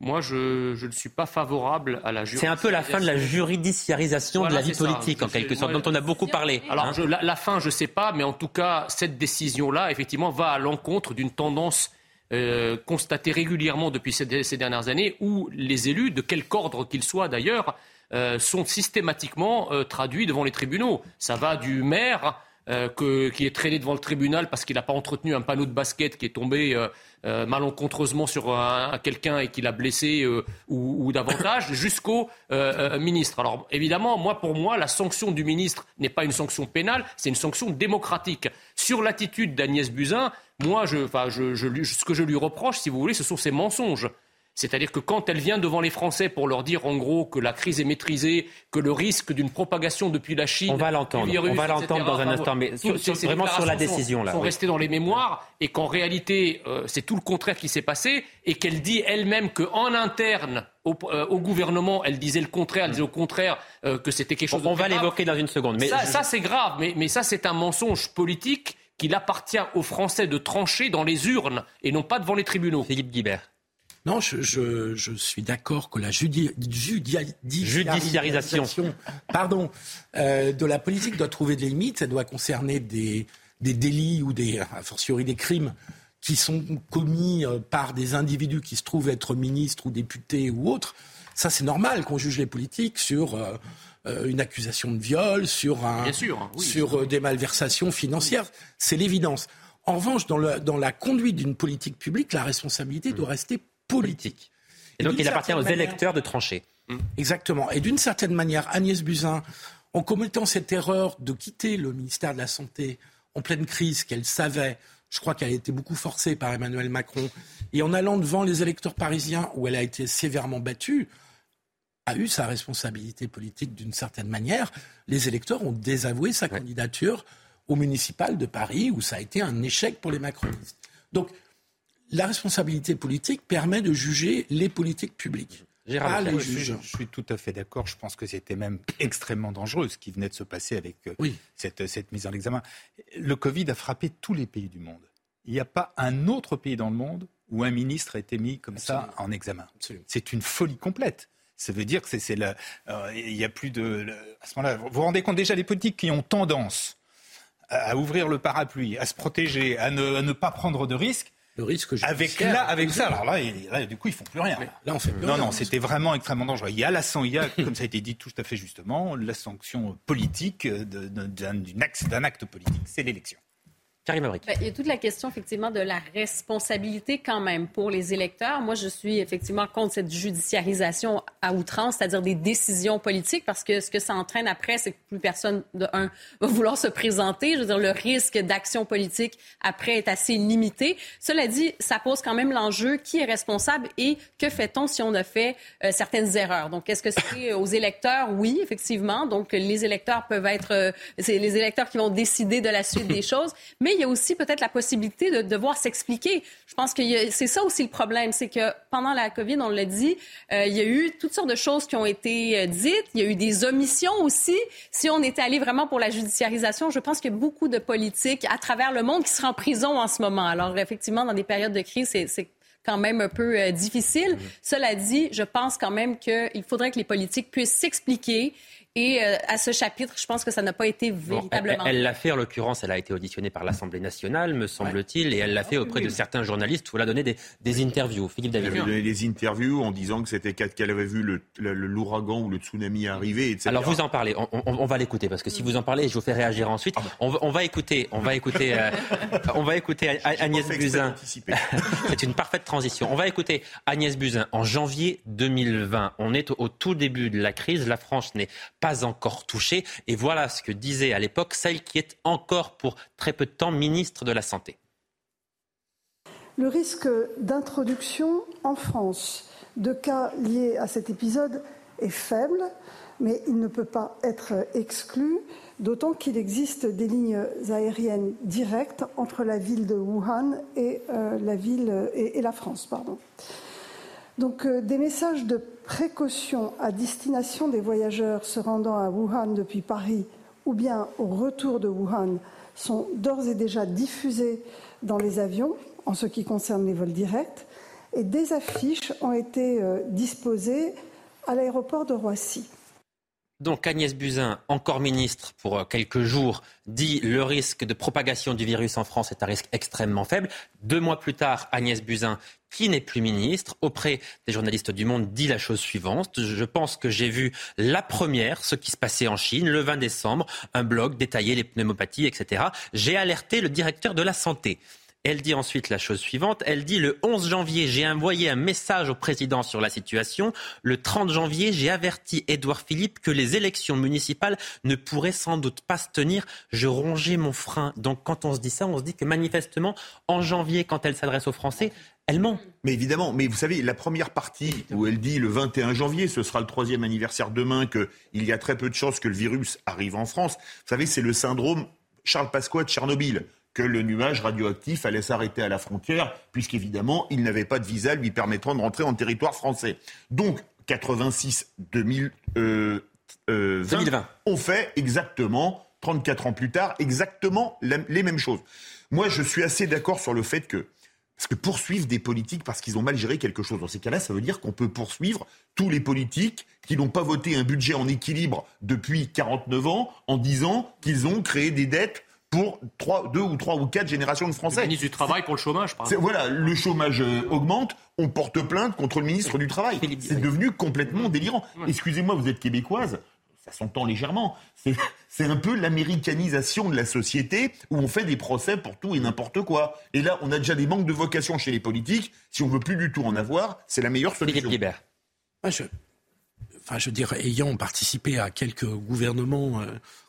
Speaker 4: Moi, je, ne suis pas favorable à la
Speaker 1: C'est un peu la fin de la juridiciarisation de la vie politique, en quelque sorte, dont on a beaucoup parlé.
Speaker 4: Alors, hein. la, fin, je ne sais pas, mais en tout cas, cette décision-là, effectivement, va à l'encontre d'une tendance euh, constatée régulièrement depuis ces, dernières années, où les élus, de quelque ordre qu'ils soient d'ailleurs, euh, sont systématiquement euh, traduits devant les tribunaux. Ça va du maire qui est traîné devant le tribunal parce qu'il n'a pas entretenu un panneau de basket qui est tombé euh, malencontreusement sur quelqu'un et qui l'a blessé euh, ou, davantage, jusqu'au euh, ministre. Alors évidemment, moi pour moi, la sanction du ministre n'est pas une sanction pénale, c'est une sanction démocratique. Sur l'attitude d'Agnès Buzyn, moi, ce que je lui reproche, si vous voulez, ce sont ses mensonges. C'est-à-dire que quand elle vient devant les Français pour leur dire en gros que la crise est maîtrisée, que le risque d'une propagation depuis la Chine,
Speaker 1: on va l'entendre, on va l'entendre dans un instant, mais vraiment sur la décision là,
Speaker 4: sont, restées dans les mémoires et qu'en réalité euh, c'est tout le contraire qui s'est passé et qu'elle dit elle-même qu'en interne au, euh, au, gouvernement, elle disait le contraire, elle disait au contraire euh, que c'était quelque chose.
Speaker 1: On, va l'évoquer dans une seconde, mais
Speaker 4: ça, ça c'est grave, mais, mais ça c'est un mensonge politique qu'il appartient aux Français de trancher dans les urnes et non pas devant les tribunaux.
Speaker 1: Philippe Guibert.
Speaker 5: Non, je, suis d'accord que la judiciarisation pardon, euh, de la politique doit trouver des limites. Ça doit concerner des, délits ou des, a fortiori des crimes qui sont commis euh, par des individus qui se trouvent être ministres ou députés ou autres. Ça, c'est normal qu'on juge les politiques sur euh, une accusation de viol, sur, un, sur des malversations financières. C'est l'évidence. En revanche, dans, dans la conduite d'une politique publique, la responsabilité doit rester politique.
Speaker 1: Et, donc il appartient aux électeurs de trancher.
Speaker 5: Mmh. Exactement. Et d'une certaine manière, Agnès Buzyn, en commettant cette erreur de quitter le ministère de la Santé en pleine crise qu'elle savait, je crois qu'elle a été beaucoup forcée par Emmanuel Macron, et en allant devant les électeurs parisiens où elle a été sévèrement battue, a eu sa responsabilité politique d'une certaine manière. Les électeurs ont désavoué sa candidature au municipal de Paris où ça a été un échec pour les macronistes. Donc la responsabilité politique permet de juger les politiques publiques.
Speaker 6: Je, suis tout à fait d'accord. Je pense que c'était même extrêmement dangereux ce qui venait de se passer avec euh, cette, cette mise en examen. Le Covid a frappé tous les pays du monde. Il n'y a pas un autre pays dans le monde où un ministre a été mis comme ça en examen. C'est une folie complète. Ça veut dire que c'est. Euh, il y a plus de. à ce moment-là, vous vous rendez compte déjà les politiques qui ont tendance à, ouvrir le parapluie, à se protéger, à ne, à ne pas prendre de risques
Speaker 5: le risque
Speaker 6: avec là, avec ça, alors là, du coup, ils font plus rien.
Speaker 5: là, on fait plus
Speaker 6: non,
Speaker 5: rien.
Speaker 6: Non, c'était vraiment extrêmement dangereux. Il y a la il y a, comme ça a été dit tout à fait justement, la sanction politique d'un acte politique, c'est l'élection.
Speaker 7: Ben, il y a toute la question, effectivement, de la responsabilité quand même pour les électeurs. Moi, je suis effectivement contre cette judiciarisation à outrance, c'est-à-dire des décisions politiques, parce que ce que ça entraîne après, c'est que plus personne, de un, va vouloir se présenter. Je veux dire, le risque d'action politique après est assez limité. Cela dit, ça pose quand même l'enjeu qui est responsable et que fait-on si on a fait euh, certaines erreurs? Donc, est-ce que c'est aux électeurs? Oui, effectivement. Donc, les électeurs peuvent être, euh, c'est les électeurs qui vont décider de la suite des choses. Mais il y a aussi peut-être la possibilité de devoir s'expliquer. Je pense que c'est ça aussi le problème, c'est que pendant la COVID, on l'a dit, euh, il y a eu toutes sortes de choses qui ont été euh, dites, il y a eu des omissions aussi. Si on était allé vraiment pour la judiciarisation, je pense qu'il y a beaucoup de politiques à travers le monde qui seraient en prison en ce moment. Alors effectivement, dans des périodes de crise, c'est quand même un peu euh, difficile. Mmh. Cela dit, je pense quand même qu'il faudrait que les politiques puissent s'expliquer et euh, à ce chapitre, je pense que ça n'a pas été véritablement.
Speaker 1: elle l'a fait, en l'occurrence, elle a été auditionnée par l'Assemblée nationale, me semble-t-il, et elle l'a fait auprès de certains journalistes où elle a donné des, interviews. Philippe David.
Speaker 8: Elle a donné des interviews en disant que c'était qu'elle avait vu l'ouragan ou le tsunami arriver, etc.
Speaker 1: Alors vous en parlez, on, va l'écouter, parce que si vous en parlez, je vous fais réagir ensuite. Ah on, va écouter, on va écouter, euh, on va écouter Agnès Buzyn. C'est une parfaite transition. On va écouter Agnès Buzyn en janvier 2020. On est au tout début de la crise. La France n'est pas encore touchée. Et voilà ce que disait à l'époque celle qui est encore pour très peu de temps ministre de la Santé.
Speaker 13: Le risque d'introduction en France de cas liés à cet épisode est faible, mais il ne peut pas être exclu, d'autant qu'il existe des lignes aériennes directes entre la ville de Wuhan et, euh, la, France. Donc euh, des messages de précaution à destination des voyageurs se rendant à Wuhan depuis Paris ou bien au retour de Wuhan sont d'ores et déjà diffusés dans les avions en ce qui concerne les vols directs. et des affiches ont été euh, disposées à l'aéroport de Roissy.
Speaker 1: Donc Agnès Buzyn, encore ministre pour euh, quelques jours, dit le risque de propagation du virus en France est un risque extrêmement faible. Deux mois plus tard, Agnès Buzyn, qui n'est plus ministre, auprès des journalistes du Monde, dit la chose suivante. Je pense que j'ai vu la première, ce qui se passait en Chine, le 20 décembre, un blog détaillait les pneumopathies, etc. J'ai alerté le directeur de la santé. Elle dit ensuite la chose suivante. Elle dit le 11 janvier, j'ai envoyé un message au président sur la situation. Le 30 janvier, j'ai averti Édouard Philippe que les élections municipales ne pourraient sans doute pas se tenir. Je rongeais mon frein. Donc quand on se dit ça, on se dit que manifestement, en janvier, quand elle s'adresse aux Français, elle ment.
Speaker 8: Mais évidemment, mais vous savez, la première partie où elle dit le 21 janvier, ce sera le troisième anniversaire demain, qu'il y a très peu de chances que le virus arrive en France, vous savez, c'est le syndrome Charles Pasqua de Tchernobyl que le nuage radioactif allait s'arrêter à la frontière, puisqu'évidemment, il n'avait pas de visa lui permettant de rentrer en territoire français. Donc, 86 2000, euh, 2020, on fait exactement, 34 ans plus tard, exactement les mêmes choses. Moi, je suis assez d'accord sur le fait que parce que poursuivre des politiques parce qu'ils ont mal géré quelque chose, dans ces cas-là, ça veut dire qu'on peut poursuivre tous les politiques qui n'ont pas voté un budget en équilibre depuis 49 ans en disant qu'ils ont créé des dettes pour trois, deux ou trois ou quatre générations de Français. Le
Speaker 4: ministre du Travail pour le chômage, par exemple.
Speaker 8: Voilà, le chômage euh, augmente, on porte plainte contre le ministre du Travail. C'est devenu complètement délirant. Excusez-moi, vous êtes québécoise, ça s'entend légèrement. C'est un peu l'américanisation de la société où on fait des procès pour tout et n'importe quoi. Et là, on a déjà des manques de vocation chez les politiques. Si on veut plus du tout en avoir, c'est la meilleure solution.
Speaker 1: Philippe
Speaker 5: je, enfin, je dirais, ayant participé à quelques gouvernements euh,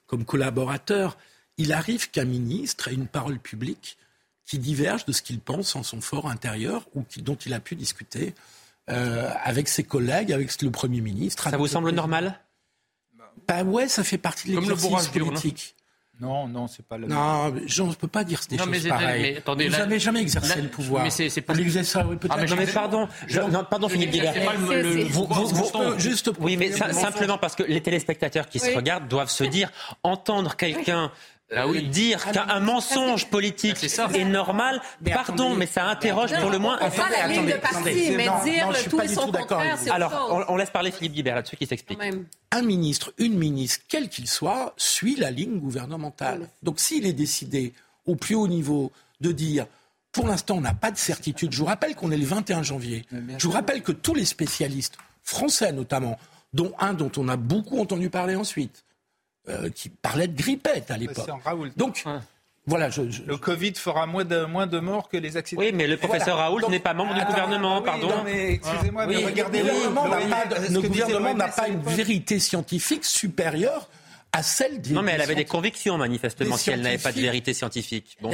Speaker 5: comme collaborateur, il arrive qu'un ministre ait une parole publique qui diverge de ce qu'il pense en son fort intérieur ou dont il a pu discuter euh, avec ses collègues, avec le Premier ministre.
Speaker 1: Ça vous semble normal?
Speaker 5: Bah ouais, ça fait partie de l'exercice politique.
Speaker 6: Non, non, c'est pas le.
Speaker 5: Non, je ne peux pas dire des non, choses mais pareilles. Mais attendez, vous n'avez jamais exercé le pouvoir.
Speaker 1: Mais c'est pas. ça, oui, peut-être. Ah, non, mais pardon, je, non, pardon, Philippe. Vous, vous, vous, juste. Oui, mais simplement parce que les téléspectateurs qui se regardent doivent se dire entendre quelqu'un ah oui. dire ah qu'un mensonge politique ah, est, normal, pardon, mais ça interroge pour le moins.
Speaker 7: Attendez, pas la ligne de parti, mais dire le tout et son contraire, c'est
Speaker 1: Alors, on, laisse parler Philippe Guibert là-dessus qui s'explique.
Speaker 5: Un ministre, une ministre, quel qu'il soit, suit la ligne gouvernementale. Donc s'il est décidé au plus haut niveau de dire pour l'instant, on n'a pas de certitude. Je vous rappelle qu'on est le 21 janvier. Je vous rappelle que tous les spécialistes, français notamment, dont un dont on a beaucoup entendu parler ensuite, euh, qui parlait de grippette à l'époque. Donc, voilà, je,
Speaker 6: Le Covid fera moins de, moins de morts que les accidents.
Speaker 1: Oui, mais le professeur Raoult n'est pas membre du gouvernement, pardon.
Speaker 6: mais excusez-moi, mais regardez
Speaker 5: le gouvernement n'a pas une vérité scientifique supérieure à celle
Speaker 1: des. Non, mais elle avait des convictions, manifestement, si elle n'avait pas de vérité scientifique.
Speaker 5: Bon.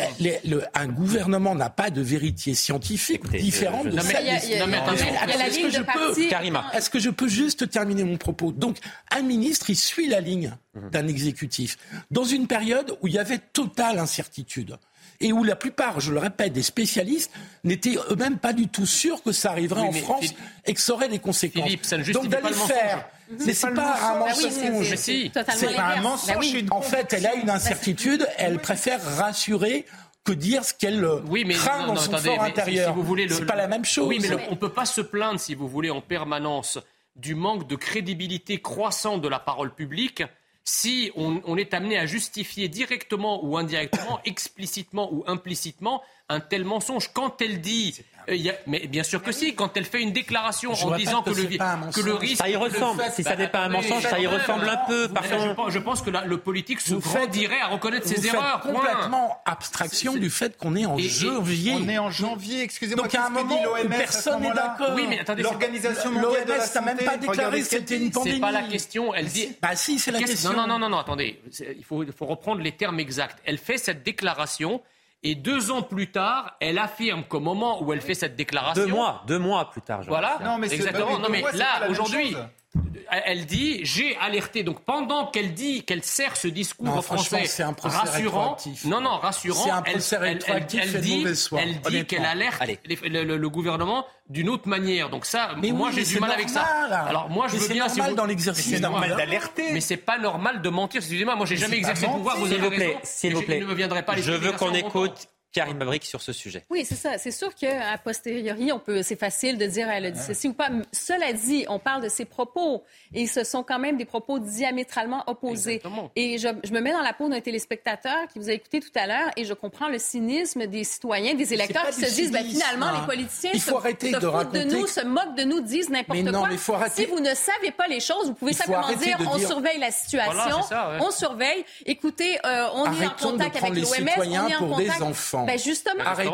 Speaker 5: un gouvernement n'a pas de vérité scientifique différente de celle des. Non, mais est-ce que, je peux, est-ce que je peux juste terminer mon propos Donc, un ministre, il suit la ligne mhm. d'un exécutif dans une période où il y avait totale incertitude et où la plupart, je le répète, des spécialistes n'étaient eux-mêmes pas du tout sûrs que ça arriverait en France et que ça aurait des conséquences.
Speaker 4: Philippe, ça ne
Speaker 5: Donc d'aller faire mais c'est pas, un mensonge.
Speaker 4: c'est
Speaker 5: pas un mensonge. En fait, elle a une incertitude. Elle préfère rassurer que dire ce qu'elle oui, craint dans son fort intérieur. Si vous voulez, c'est pas la même chose.
Speaker 4: Oui, mais on ne peut pas se plaindre, si vous voulez, en permanence du manque de crédibilité croissant de la parole publique si on, est amené à justifier directement ou indirectement, explicitement ou implicitement, un tel mensonge. Quand elle dit euh, mais bien sûr que si, quand elle fait une déclaration en disant que, le, que le risque.
Speaker 1: Ça y ressemble. si ça n'est pas un mensonge, ça y ressemble un peu.
Speaker 4: Je, pense, que le politique se grandirait à reconnaître ses erreurs.
Speaker 5: Complètement abstraction du fait qu'on est en janvier.
Speaker 6: On est en janvier, excusez-moi.
Speaker 5: Donc à un moment où personne n'est d'accord.
Speaker 6: Oui, mais attendez, l'Organisation mondiale de la santé
Speaker 5: n'a même pas déclaré que c'était une pandémie.
Speaker 4: C'est pas la question. Elle dit.
Speaker 5: Bah si, c'est la question.
Speaker 4: Non, non, non, non, attendez. Il faut reprendre les termes exacts. Elle fait cette déclaration. Et deux ans plus tard, elle affirme qu'au moment où elle fait cette déclaration.
Speaker 1: Deux mois, deux mois plus tard.
Speaker 4: Voilà. Non, mais exactement. Non, mais là, aujourd'hui, elle dit j'ai alerté. Donc pendant qu'elle dit qu'elle sert ce discours français rassurant, non non rassurant,
Speaker 5: elle,
Speaker 4: dit, elle dit qu'elle alerte le, gouvernement d'une autre manière. Donc ça, moi j'ai du mal avec ça.
Speaker 5: Alors moi je veux bien
Speaker 4: si
Speaker 5: vous... dans l'exercice,
Speaker 6: c'est normal d'alerter.
Speaker 4: Mais c'est pas normal de mentir. Excusez-moi, moi j'ai jamais exercé le pouvoir.
Speaker 1: S'il vous plaît, s'il vous plaît,
Speaker 4: ne me viendrait pas.
Speaker 1: Je veux qu'on écoute Karim Mabric sur ce sujet.
Speaker 7: Oui, c'est ça. C'est sûr qu'à posteriori, on peut, c'est facile de dire elle a dit ceci ou pas. Cela dit, on parle de ses propos et ce sont quand même des propos diamétralement opposés. Et je, me mets dans la peau d'un téléspectateur qui vous a écouté tout à l'heure et je comprends le cynisme des citoyens, des électeurs qui se disent ben, finalement les politiciens
Speaker 5: il faut
Speaker 7: se,
Speaker 5: arrêter
Speaker 7: se
Speaker 5: de
Speaker 7: foutent de nous, se moquent de nous, disent n'importe quoi.
Speaker 5: il faut arrêter...
Speaker 7: Si vous ne savez pas les choses, vous pouvez simplement dire on surveille la situation, on surveille. Écoutez, euh, on est en contact avec l'OMS, on est en
Speaker 5: contact. Des enfants.
Speaker 7: Ben justement,
Speaker 5: arrêtons.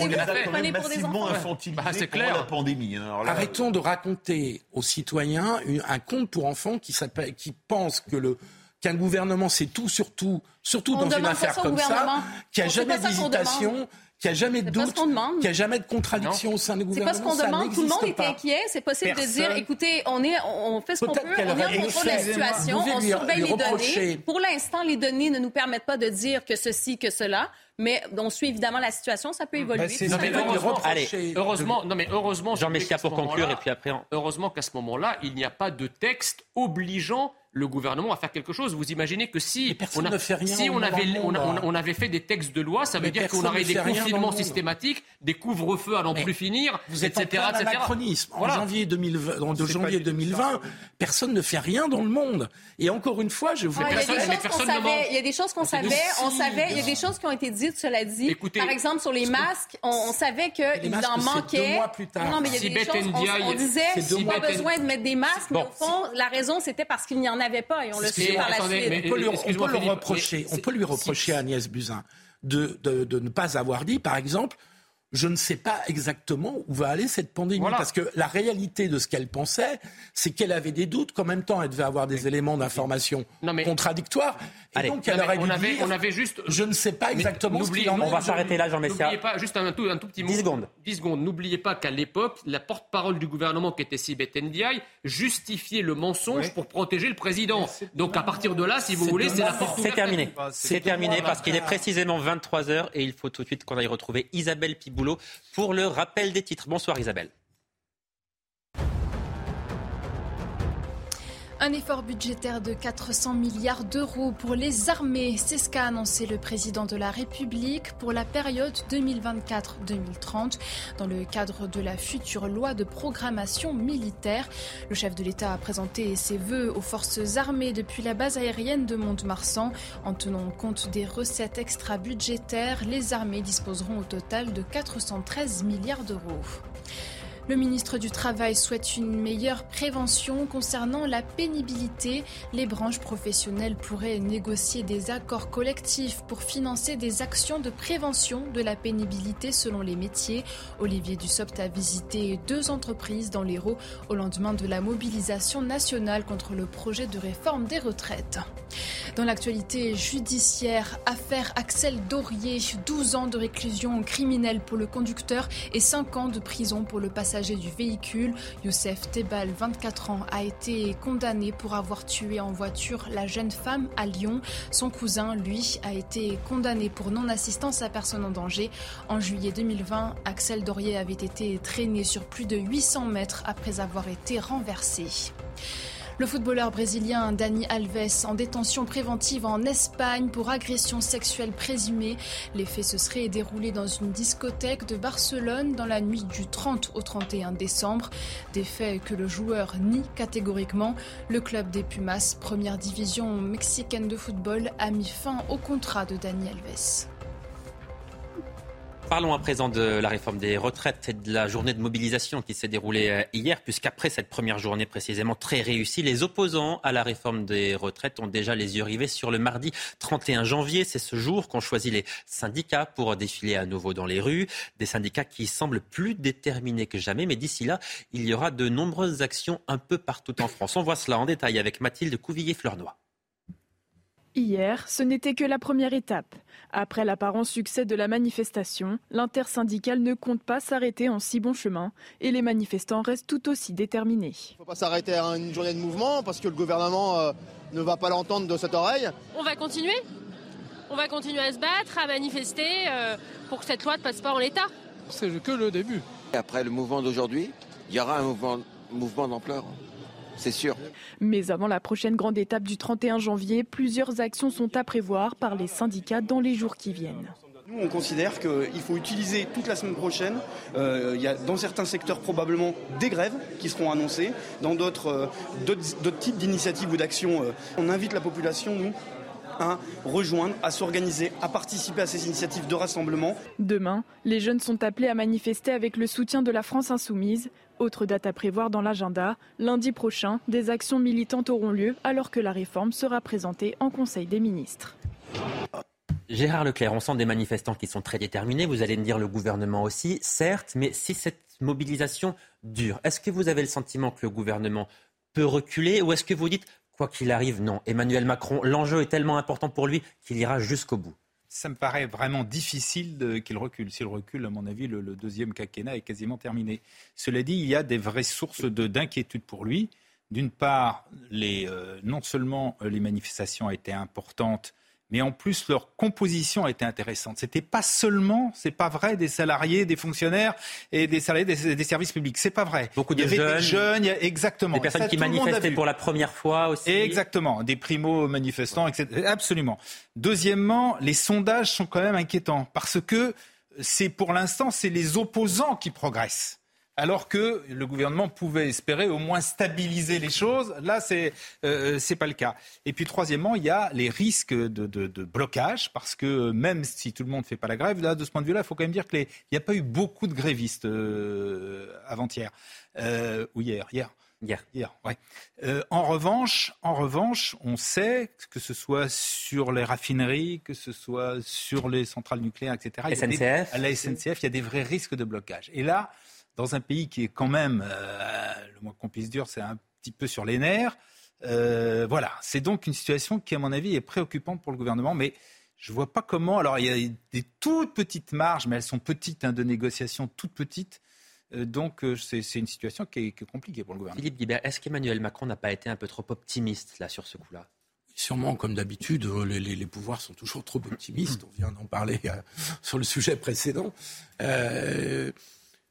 Speaker 8: on est quand même massivement infantilisé bah, c'est clair. la pandémie.
Speaker 5: Hein. Arrêtons de raconter aux citoyens un conte pour enfants qui, qui pense que le qu'un gouvernement c'est tout sur tout, surtout dans une affaire comme ça, qui a jamais d'hésitation, qu'il n'y a jamais de doute, qu'il n'y a jamais de contradiction au sein du gouvernement.
Speaker 7: C'est pas ce qu'on demande. Tout le monde est inquiet. C'est possible de dire, écoutez, on, est, on fait ce qu'on peut, on est en contrôle de la situation, on surveille les données. Pour l'instant, les données ne nous permettent pas de dire que ceci, que cela. Mais on suit évidemment la situation, ça peut évoluer.
Speaker 4: Ben, non, mais heureusement, Allez, heureusement, non mais heureusement,
Speaker 1: Jean Messia pour conclure et puis après.
Speaker 4: Heureusement qu'à ce moment-là, il n'y a pas de texte obligeant le gouvernement à faire quelque chose. Vous imaginez que si,
Speaker 5: on, a,
Speaker 4: si on, avait, on, avait fait des textes de loi, ça veut dire qu'on aurait des confinements systématiques, des couvre-feux à n'en plus finir,
Speaker 5: vous êtes etc. En anachronisme. En janvier 2020, de janvier 2020, personne ne fait rien dans le monde. Et encore une fois, je vous
Speaker 7: ah, il, y il y a des choses qu'on savait, on savait, il y a des choses qui ont été dites, cela dit. Par exemple, sur les masques, on, savait qu'il en manquait.
Speaker 5: Deux mois plus tard.
Speaker 7: Non, mais il y a des choses, on, disait, qu'il n'y a pas besoin de mettre des masques, mais au fond, la raison, c'était parce qu'il n'y en avait pas et on le sait par la suite.
Speaker 5: On peut lui, reprocher, on peut lui reprocher à Agnès Buzyn de, de, de ne pas avoir dit, par exemple, je ne sais pas exactement où va aller cette pandémie. Parce que la réalité de ce qu'elle pensait, c'est qu'elle avait des doutes, qu'en même temps, elle devait avoir des éléments d'information contradictoires. Et donc, elle aurait dû
Speaker 4: avait,
Speaker 5: dire,
Speaker 4: on avait juste...
Speaker 5: je ne sais pas exactement ce qu'il en
Speaker 1: est. On va s'arrêter là, Jean Messia.
Speaker 4: N'oubliez pas, juste un tout, un tout petit mot.
Speaker 1: 10 secondes.
Speaker 4: 10 secondes. N'oubliez pas qu'à l'époque, la porte-parole du gouvernement, qui était Sibeth Ndiaye, justifiait le mensonge pour protéger le président. Donc, à partir de là, si vous voulez, c'est la porte
Speaker 1: C'est terminé. C'est terminé parce qu'il est précisément 23 h et il faut tout de suite qu'on aille retrouver Isabelle Piboulot pour le rappel des titres. Bonsoir Isabelle.
Speaker 2: Un effort budgétaire de 400 milliards d'euros pour les armées, c'est ce qu'a annoncé le président de la République pour la période 2024-2030 dans le cadre de la future loi de programmation militaire. Le chef de l'État a présenté ses vœux aux forces armées depuis la base aérienne de Mont-de-Marsan. En tenant compte des recettes extra-budgétaires, les armées disposeront au total de 413 milliards d'euros. Le ministre du Travail souhaite une meilleure prévention concernant la pénibilité. Les branches professionnelles pourraient négocier des accords collectifs pour financer des actions de prévention de la pénibilité selon les métiers. Olivier Dussopt a visité deux entreprises dans l'Hérault au lendemain de la mobilisation nationale contre le projet de réforme des retraites. Dans l'actualité judiciaire, affaire Axel Dorier, 12 ans de réclusion criminelle pour le conducteur et 5 ans de prison pour le passager du véhicule. Youssef Tebal, 24 ans, a été condamné pour avoir tué en voiture la jeune femme à Lyon. Son cousin, lui, a été condamné pour non-assistance à personne en danger. En juillet 2020, Axel Dorier avait été traîné sur plus de 800 mètres après avoir été renversé. Le footballeur brésilien Dani Alves en détention préventive en Espagne pour agression sexuelle présumée. Les faits se seraient déroulés dans une discothèque de Barcelone dans la nuit du 30 au 31 décembre. Des faits que le joueur nie catégoriquement. Le club des Pumas, première division mexicaine de football, a mis fin au contrat de Dani Alves.
Speaker 1: Parlons à présent de la réforme des retraites et de la journée de mobilisation qui s'est déroulée euh, hier, puisqu'après cette première journée précisément très réussie, les opposants à la réforme des retraites ont déjà les yeux rivés sur le mardi 31 janvier. C'est ce jour qu'ont choisi les syndicats pour défiler à nouveau dans les rues. Des syndicats qui semblent plus déterminés que jamais, mais d'ici là, il y aura de nombreuses actions un peu partout en France. On voit cela en détail avec Mathilde Couvillier-Fleurnoy.
Speaker 14: Hier, ce n'était que la première étape. Après l'apparent succès de la manifestation, l'intersyndicale ne compte pas s'arrêter en si bon chemin et les manifestants restent tout aussi déterminés.
Speaker 15: Il ne faut pas s'arrêter à une journée de mouvement parce que le gouvernement euh, ne va pas l'entendre de cette oreille.
Speaker 16: On va continuer. On va continuer à se battre, à manifester euh, pour que cette loi ne passe pas en l'état.
Speaker 17: C'est que le début.
Speaker 18: Après le mouvement d'aujourd'hui, il y aura un mouvement, mouvement d'ampleur c'est sûr.
Speaker 14: Mais avant la prochaine grande étape du 31 janvier, plusieurs actions sont à prévoir par les syndicats dans les jours qui viennent.
Speaker 17: Nous, on considère qu'il faut utiliser toute la semaine prochaine. Euh, il y a dans certains secteurs probablement des grèves qui seront annoncées, dans d'autres euh, d'autres types d'initiatives ou d'actions. euh, on invite la population, nous, à rejoindre, à s'organiser, à participer à ces initiatives de rassemblement.
Speaker 14: Demain, les jeunes sont appelés à manifester avec le soutien de la France insoumise. Autre date à prévoir dans l'agenda, lundi prochain, des actions militantes auront lieu alors que la réforme sera présentée en Conseil des ministres.
Speaker 1: Gérard Leclerc, on sent des manifestants qui sont très déterminés. Vous allez me dire le gouvernement aussi, certes, mais si cette mobilisation dure, est-ce que vous avez le sentiment que le gouvernement peut reculer ou est-ce que vous dites, quoi qu'il arrive, non, Emmanuel Macron, l'enjeu est tellement important pour lui qu'il ira jusqu'au bout
Speaker 6: ça me paraît vraiment difficile qu'il recule. S'il recule, à mon avis, le, deuxième quinquennat est quasiment terminé. Cela dit, il y a des vraies sources de- d'inquiétude pour lui. D'une part, euh, non seulement euh, les manifestations étaient importantes, mais en plus leur composition était intéressante. C'était pas seulement, c'est pas vrai, des salariés, des fonctionnaires et des salariés des, des services publics. C'est pas vrai.
Speaker 1: Beaucoup
Speaker 6: il y
Speaker 1: de
Speaker 6: avait
Speaker 1: jeunes,
Speaker 6: des jeunes, il y a- exactement.
Speaker 1: Des personnes
Speaker 6: Ça,
Speaker 1: qui
Speaker 6: a
Speaker 1: manifestaient pour la première fois aussi.
Speaker 6: Exactement, des primo-manifestants, etc. Absolument. Deuxièmement, les sondages sont quand même inquiétants parce que c'est pour l'instant, c'est les opposants qui progressent. Alors que le gouvernement pouvait espérer au moins stabiliser les choses, là c'est euh, c'est pas le cas. Et puis troisièmement, il y a les risques de, de- de blocage parce que même si tout le monde ne fait pas la grève, là de ce point de vue-là, il faut quand même dire qu'il n'y a pas eu beaucoup de grévistes euh, avant-hier Euh, ou hier, hier.
Speaker 1: Hier.
Speaker 6: Hier, ouais. Euh, en revanche, en revanche, on sait que ce soit sur les raffineries, que ce soit sur les centrales nucléaires, etc. des-
Speaker 1: SNCF.
Speaker 6: à la SNCF, il y a des vrais risques de blocage. Et là, dans un pays qui est quand même, euh, le moins qu'on puisse dire, c'est un petit peu sur les nerfs. euh, voilà, c'est donc une situation qui, à mon avis, est préoccupante pour le gouvernement, mais je vois pas comment. Alors, il y a des toutes petites marges, mais elles sont petites, hein, de négociation, toutes petites. Euh, donc, c'est c'est une situation qui est, qui est compliquée pour le gouvernement.
Speaker 1: Philippe Guibert, est-ce qu'Emmanuel Macron n'a pas été un peu trop optimiste là sur ce coup-là?
Speaker 5: Sûrement, comme d'habitude, les, les- les pouvoirs sont toujours trop optimistes. On vient d'en parler euh, sur le sujet précédent.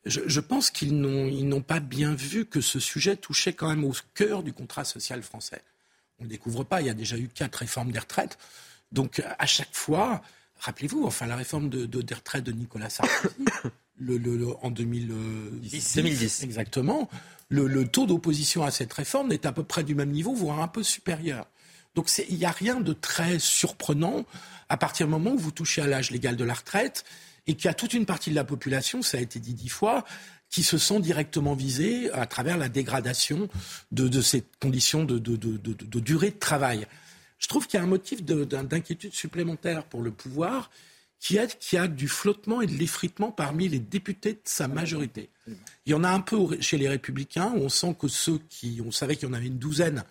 Speaker 5: Je, je pense qu'ils n'ont pas bien vu que ce sujet touchait quand même au cœur du contrat social français. On ne découvre pas. Il y a déjà eu quatre réformes des retraites. Donc, à chaque fois, rappelez-vous, enfin, la réforme de, de- des retraites de Nicolas Sarkozy, le, le- le- en 2010,
Speaker 1: 2010.
Speaker 5: exactement, le, taux d'opposition à cette réforme est à peu près du même niveau, voire un peu supérieur. Donc il n'y a rien de très surprenant à partir du moment où vous touchez à l'âge légal de la retraite et qu'il y a toute une partie de la population, ça a été dit dix fois, qui se sont directement visés à travers la dégradation de, de ces conditions de, de- de- durée de travail. Je trouve qu'il y a un motif d'inquiétude supplémentaire pour le pouvoir qui est qu'il y a du flottement et de l'effritement parmi les députés de sa majorité. Il y en a un peu chez les Républicains où on sent que ceux qui, on savait qu'il y en avait une douzaine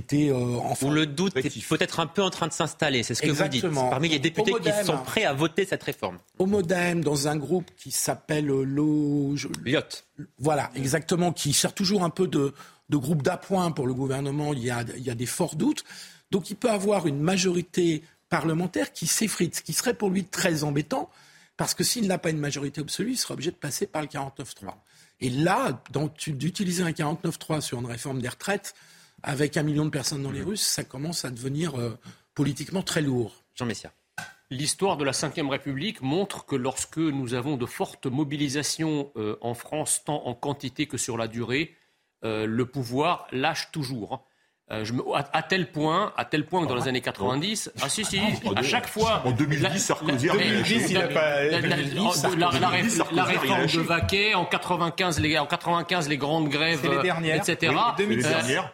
Speaker 5: qui étaient euh, en
Speaker 1: Où le doute est peut-être un peu en train de s'installer, c'est ce que vous dites. Parmi les députés qui sont prêts à voter cette réforme.
Speaker 5: au Modem, dans un groupe qui s'appelle euh, l'O... je- Voilà, exactement, qui sert toujours un peu de, de groupe d'appoint pour le gouvernement. Il y, a, il y a des forts doutes. Donc il peut avoir une majorité parlementaire qui s'effrite, ce qui serait pour lui très embêtant, parce que s'il n'a pas une majorité absolue, il sera obligé de passer par le 49-3. Et là, d'utiliser un 49-3 sur une réforme des retraites, avec un million de personnes dans les rues, ça commence à devenir euh, politiquement très lourd.
Speaker 1: Jean Messia.
Speaker 4: L'histoire de la Ve République montre que lorsque nous avons de fortes mobilisations euh, en France, tant en quantité que sur la durée, euh, le pouvoir lâche toujours. hein. Euh, je me- à, à tel point, à tel point que dans les années 90, ah si si, à chaque fois.
Speaker 8: En 2010, Sarkozy a rien lâché.
Speaker 4: 2010, il a pas- la- la-
Speaker 8: 2010,
Speaker 4: la- la- la-
Speaker 8: Sarkozy
Speaker 4: la
Speaker 8: a rien
Speaker 4: réforme de Vaquet, en 95 les en 95 les grandes grèves,
Speaker 6: C'est les dernières.
Speaker 4: etc.
Speaker 6: Oui, 2010.
Speaker 4: Euh,
Speaker 6: Les dernières.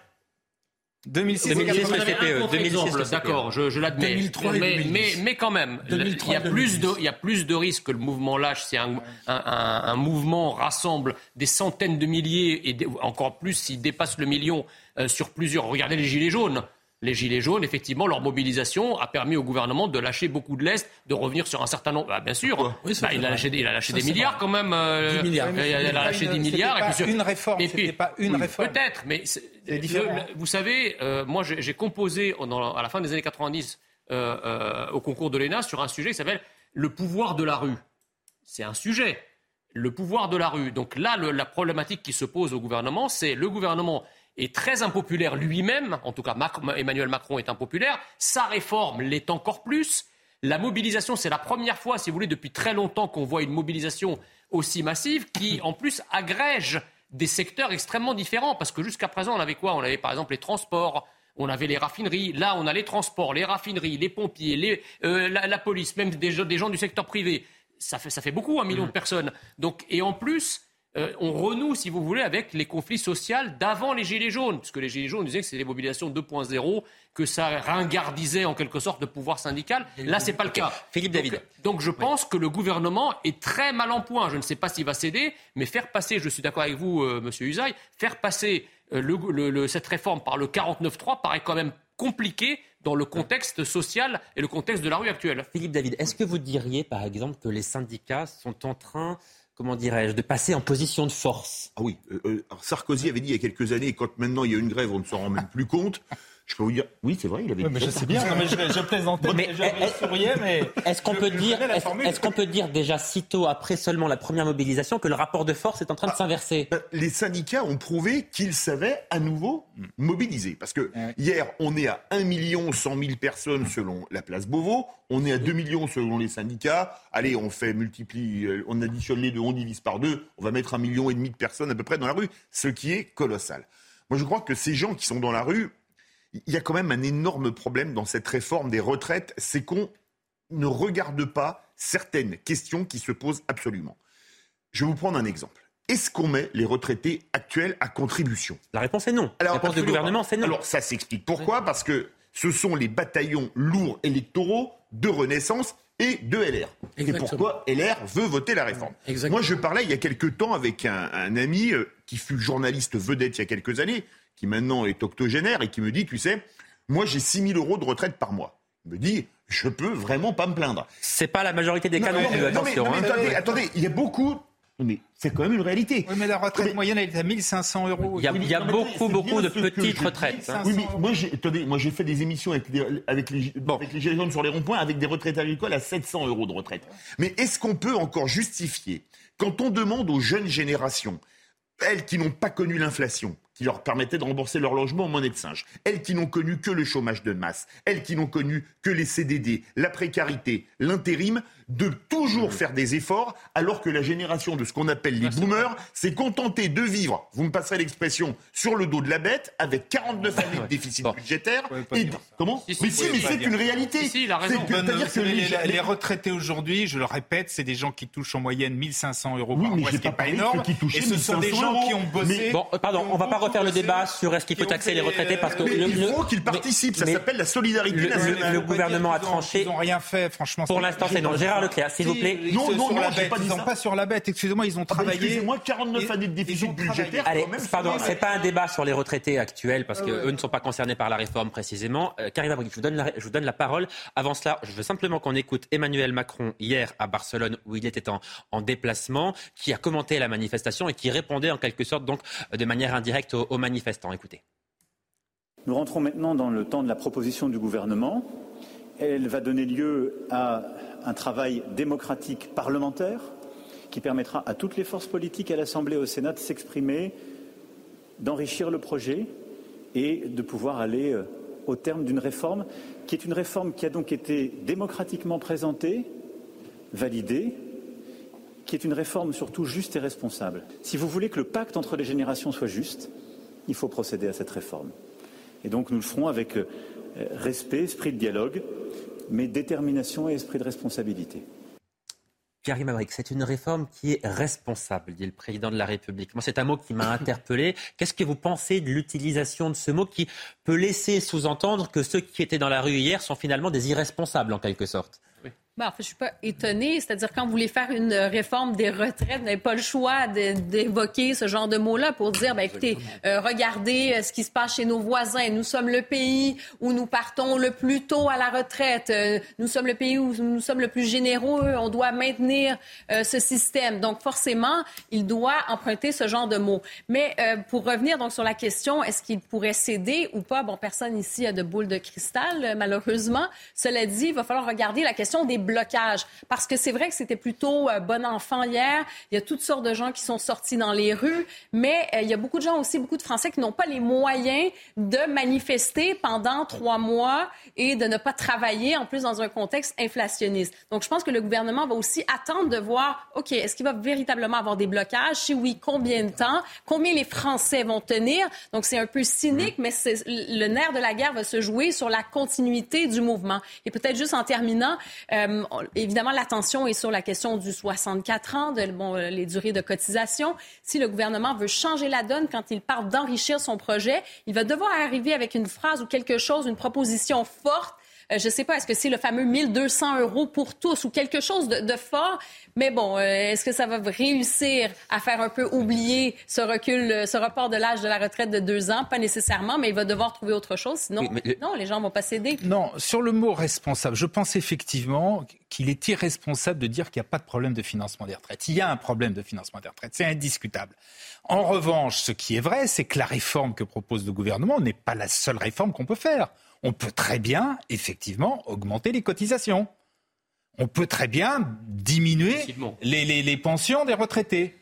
Speaker 6: 2006,
Speaker 1: 2010,
Speaker 4: vous en avez
Speaker 1: le
Speaker 4: un
Speaker 1: CPE,
Speaker 4: contre
Speaker 1: 2006,
Speaker 4: exemple,
Speaker 1: le CPE.
Speaker 4: D'accord, je, je l'admets.
Speaker 5: 2003 et
Speaker 4: mais,
Speaker 5: 2010.
Speaker 4: mais, mais quand même, le-
Speaker 5: 2003
Speaker 4: il, y a plus de,
Speaker 5: 2010.
Speaker 4: il y a plus de risques que le mouvement lâche. C'est un, un, un- un mouvement rassemble des centaines de milliers et encore plus s'il dépasse le million euh, sur plusieurs. Regardez les Gilets jaunes. Les Gilets jaunes, effectivement, leur mobilisation a permis au gouvernement de lâcher beaucoup de l'Est, de revenir sur un certain nombre. Ah, bien sûr,
Speaker 5: Oui,
Speaker 4: Bah, il, a lâché des, il a lâché
Speaker 5: Ça,
Speaker 4: des
Speaker 5: c'est
Speaker 4: milliards
Speaker 5: vrai.
Speaker 4: quand même. euh,
Speaker 5: 10 milliards.
Speaker 4: il a- il lâché
Speaker 6: une-
Speaker 4: milliards.
Speaker 6: pas
Speaker 4: et puis sur-
Speaker 6: une réforme,
Speaker 4: et puis-
Speaker 6: c'était pas une réforme.
Speaker 4: Peut-être, mais le- le- vous savez, euh, moi j'ai composé dans- à la fin des années 90 euh, au concours de l'ENA sur un sujet qui s'appelle le pouvoir de la rue. C'est un sujet, le pouvoir de la rue. Donc là, le- la problématique qui se pose au gouvernement, c'est le gouvernement est très impopulaire lui-même, en tout cas Emmanuel Macron est impopulaire, sa réforme l'est encore plus. La mobilisation, c'est la première fois, si vous voulez, depuis très longtemps qu'on voit une mobilisation aussi massive qui, en plus, agrège des secteurs extrêmement différents. Parce que jusqu'à présent, on avait quoi? On avait par exemple les transports, on avait les raffineries. Là, on a les transports, les raffineries, les pompiers, euh, la, police, même des, gens du secteur privé. Ça fait, ça fait beaucoup, un million de mmh. personnes. Donc, et en plus, euh, on renoue, si vous voulez, avec les conflits sociaux d'avant les Gilets jaunes, puisque les Gilets jaunes disaient que c'était des mobilisations 2.0, que ça ringardisait en quelque sorte le pouvoir syndical. Là, c'est pas le cas.
Speaker 1: Philippe David.
Speaker 4: Donc, je pense que le gouvernement est très mal en point. Je ne sais pas s'il va céder, mais faire passer, je suis d'accord avec vous, euh, Monsieur Usaï, faire passer euh, cette réforme par le 49.3 paraît quand même compliqué dans le contexte social et le contexte de la rue actuelle.
Speaker 1: Philippe David, est-ce que vous diriez, par exemple, que les syndicats sont en train comment dirais-je, de passer en position de force.
Speaker 8: Ah oui, euh, euh, Sarkozy avait dit il y a quelques années, quand maintenant il y a une grève, on ne s'en rend même plus compte. Je peux vous dire, oui, c'est vrai, il avait.
Speaker 19: Oui, mais je sais bien, non, mais je, je plaisantais, mais, je, souriais, mais.
Speaker 1: Est-ce qu'on peut dire, est-ce qu'on peut dire déjà sitôt après seulement la première mobilisation que le rapport de force est en train de ah, s'inverser?
Speaker 8: Ben, Les syndicats ont prouvé qu'ils savaient à nouveau mobiliser, parce que hier, on est à 1 million 100 000 personnes selon la place Beauvau, on est à 2 millions selon les syndicats. Allez, on fait multiplie, euh, on additionne les deux, on divise par deux, on va mettre un million et demi de personnes à peu près dans la rue, ce qui est colossal. Moi, je crois que ces gens qui sont dans la rue, il y a quand même un énorme problème dans cette réforme des retraites, c'est qu'on ne regarde pas certaines questions qui se posent absolument. Je vais vous prendre un exemple. Est-ce qu'on met les retraités actuels à contribution?
Speaker 1: La réponse est non.
Speaker 8: la
Speaker 1: réponse du gouvernement, c'est non.
Speaker 8: Alors ça s'explique pourquoi? Parce que ce sont les bataillons lourds électoraux de Renaissance et de LR. Et pourquoi LR veut voter la réforme? Moi, je parlais il y a quelques temps avec un, un ami euh, qui fut journaliste vedette il y a quelques années, qui maintenant est octogénaire et qui me dit, tu sais, moi j'ai 6 000 euros de retraite par mois. Il me dit, je peux vraiment pas me plaindre.
Speaker 1: C'est pas la majorité des cas non, plus, attention.
Speaker 8: Mais, attendez, attendez, il y a beaucoup mais c'est quand même une réalité.
Speaker 19: Oui, mais la retraite moyenne, elle est à 1500 euros.
Speaker 1: Il y a, il y a beaucoup, beaucoup de petites retraites.
Speaker 8: Hein. Oui, mais moi, j'ai, attendez, moi, j'ai fait des émissions avec, avec les, bon. avec les gilets sur les ronds-points avec des retraites agricoles à 700 euros de retraite. Mais est-ce qu'on peut encore justifier, quand on demande aux jeunes générations, elles qui n'ont pas connu l'inflation, qui leur permettait de rembourser leur logement en monnaie de singe. Elles qui n'ont connu que le chômage de masse, elles qui n'ont connu que les CDD, la précarité, l'intérim, de toujours mmh. faire des efforts, alors que la génération de ce qu'on appelle les boomers s'est contentée de vivre, vous me passerez l'expression, sur le dos de la bête, avec 49 années de déficit budgétaire. Et... Comment Mais si, mais c'est une réalité.
Speaker 19: C'est-à-dire que les, retraités aujourd'hui, je le répète, c'est des gens qui touchent en moyenne 1500 euros par mois, ce qui n'est pas énorme. et ce sont des gens qui ont bossé.
Speaker 1: Bon, pardon, on va pas refaire le débat sur est-ce qu'il faut taxer les retraités parce que
Speaker 8: il faut qu'ils participent. Ça s'appelle la solidarité
Speaker 1: nationale. Le gouvernement a tranché.
Speaker 19: Ils n'ont rien fait, franchement.
Speaker 1: Pour l'instant, c'est non. Gérard Leclerc, s'il vous plaît.
Speaker 19: Non, non, non, pas ils n'ont pas sur la bête. Excusez-moi, ils ont ah, travaillé.
Speaker 8: Excusez-moi, 49 années de déficit budgétaire.
Speaker 1: Allez, pardon, c'est pas un débat sur les retraités actuels parce qu'eux ne sont pas concernés par la réforme précisément. Euh, Karim Abri, je vous donne la parole. Avant cela, je veux simplement qu'on écoute Emmanuel Macron hier à Barcelone où il était en déplacement, qui a commenté la manifestation et qui répondait en quelque sorte donc de manière indirecte aux manifestants. Écoutez.
Speaker 3: Nous rentrons maintenant dans le temps de la proposition du gouvernement. Elle va donner lieu à un travail démocratique parlementaire qui permettra à toutes les forces politiques à l'Assemblée et au Sénat de s'exprimer, d'enrichir le projet et de pouvoir aller euh, au terme d'une réforme qui est une réforme qui a donc été démocratiquement présentée, validée, qui est une réforme surtout juste et responsable. Si vous voulez que le pacte entre les générations soit juste, il faut procéder à cette réforme. Et donc nous le ferons avec euh, respect, esprit de dialogue, mais détermination et esprit de responsabilité.
Speaker 1: Karim Abrik, c'est une réforme qui est responsable, dit le président de la République. Moi, c'est un mot qui m'a interpellé. Qu'est-ce que vous pensez de l'utilisation de ce mot qui peut laisser sous-entendre que ceux qui étaient dans la rue hier sont finalement des irresponsables en quelque sorte?
Speaker 7: Ben, en fait, je suis pas étonnée. C'est-à-dire, quand vous voulez faire une réforme des retraites, vous n'avez pas le choix d'évoquer ce genre de mots-là pour dire, ben, écoutez, euh, regardez euh, ce qui se passe chez nos voisins. Nous sommes le pays où nous partons le plus tôt à la retraite. Euh, nous sommes le pays où nous sommes le plus généreux. On doit maintenir ce système. Donc, forcément, il doit emprunter ce genre de mots. Mais pour revenir donc sur la question, est-ce qu'il pourrait céder ou pas? Bon, personne ici a de boule de cristal, malheureusement. Cela dit, il va falloir regarder la question des blocages. Parce que c'est vrai que c'était plutôt euh, bon enfant hier. Il y a toutes sortes de gens qui sont sortis dans les rues, mais euh, il y a beaucoup de gens aussi, beaucoup de Français qui n'ont pas les moyens de manifester pendant trois mois et de ne pas travailler, en plus dans un contexte inflationniste. Donc, je pense que le gouvernement va aussi attendre de voir, OK, est-ce qu'il va véritablement avoir des blocages? Si oui, combien de temps? Combien les Français vont tenir? Donc, c'est un peu cynique, mais le nerf de la guerre va se jouer sur la continuité du mouvement. Et peut-être juste en terminant, euh, évidemment, l'attention est sur la question du 64 ans, de bon, euh, les durées de cotisation. Si le gouvernement veut changer la donne quand il parle d'enrichir son projet, il va devoir arriver avec une phrase ou quelque chose, une proposition forte euh, je ne sais pas, est-ce que c'est le fameux 1200 euros pour tous ou quelque chose de, fort? Mais bon, euh, est-ce que ça va réussir à faire un peu oublier ce recul, euh, ce report de l'âge de la retraite de deux ans? Pas nécessairement, mais il va devoir trouver autre chose. Sinon, non, les gens ne vont pas céder.
Speaker 6: Non, sur le mot responsable, je pense effectivement qu'il est irresponsable de dire qu'il n'y a pas de problème de financement des retraites. Il y a un problème de financement des retraites, c'est indiscutable. En revanche, ce qui est vrai, c'est que la réforme que propose le gouvernement n'est pas la seule réforme qu'on peut faire on peut très bien, effectivement, augmenter les cotisations. On peut très bien diminuer les, pensions des retraités.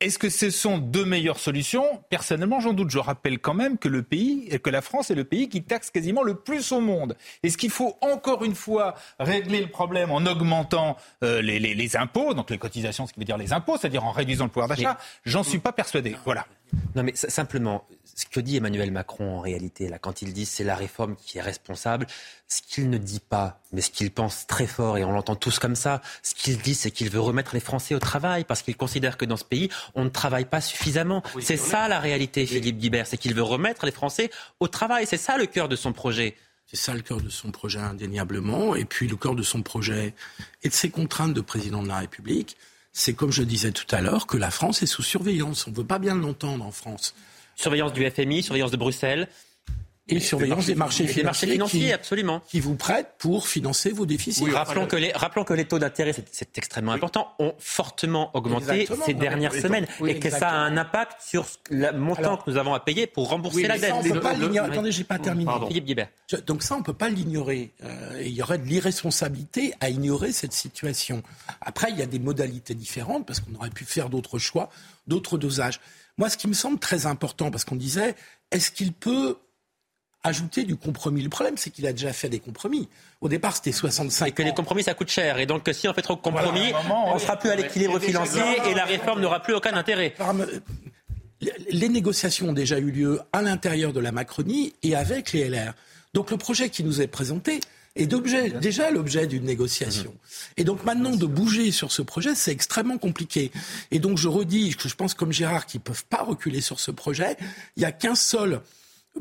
Speaker 6: Est-ce que ce sont deux meilleures solutions? Personnellement, j'en doute. Je rappelle quand même que le pays, que la France est le pays qui taxe quasiment le plus au monde. Est-ce qu'il faut encore une fois régler le problème en augmentant euh, les, impôts, donc les cotisations, ce qui veut dire les impôts, c'est-à-dire en réduisant le pouvoir d'achat? J'en suis pas persuadé. Voilà.
Speaker 1: Non, mais simplement, ce que dit Emmanuel Macron en réalité, là, quand il dit c'est la réforme qui est responsable, ce qu'il ne dit pas, mais ce qu'il pense très fort, et on l'entend tous comme ça, ce qu'il dit, c'est qu'il veut remettre les Français au travail, parce qu'il considère que dans ce pays, on ne travaille pas suffisamment. c'est ça la réalité, Philippe Guibert, c'est qu'il veut remettre les Français au travail. C'est ça le cœur de son projet.
Speaker 5: C'est ça le cœur de son projet indéniablement. Et puis le cœur de son projet et de ses contraintes de président de la République, c'est comme je disais tout à l'heure, que la France est sous surveillance. On ne veut pas bien l'entendre en France.
Speaker 1: Surveillance du FMI, surveillance de Bruxelles.
Speaker 5: Et surveillance des marchés financiers,
Speaker 1: marchés financiers qui, absolument.
Speaker 5: qui vous prêtent pour financer vos déficits.
Speaker 1: rappelons, que les, rappelons que les taux d'intérêt, c'est extrêmement important, ont fortement augmenté ces dernières semaines et que ça a un impact sur le montant que nous avons à payer pour rembourser la dette.
Speaker 5: On peut pas l'ignorer. Attendez, j'ai pas terminé.
Speaker 1: Philippe.
Speaker 5: Donc ça, on peut pas l'ignorer. Euh, il y aurait de l'irresponsabilité à ignorer cette situation. Après, il y a des modalités différentes parce qu'on aurait pu faire d'autres choix, d'autres dosages. Moi, ce qui me semble très important, parce qu'on disait, est-ce qu'il peut ajouter du compromis. Le problème, c'est qu'il a déjà fait des compromis. Au départ, c'était 65
Speaker 1: Et que les compromis, ça coûte cher. Et donc, si on fait trop de compromis, on ne sera plus à l'équilibre financier et la réforme n'aura plus aucun intérêt.
Speaker 5: Les négociations ont déjà eu lieu à l'intérieur de la Macronie et avec les LR. Donc, le projet qui nous est présenté est déjà l'objet d'une négociation. Mhm. Et donc maintenant de bouger sur ce projet, c'est extrêmement compliqué. Et donc je redis que je pense comme Gérard qu'ils ne peuvent pas reculer sur ce projet. Il n'y a qu'un seul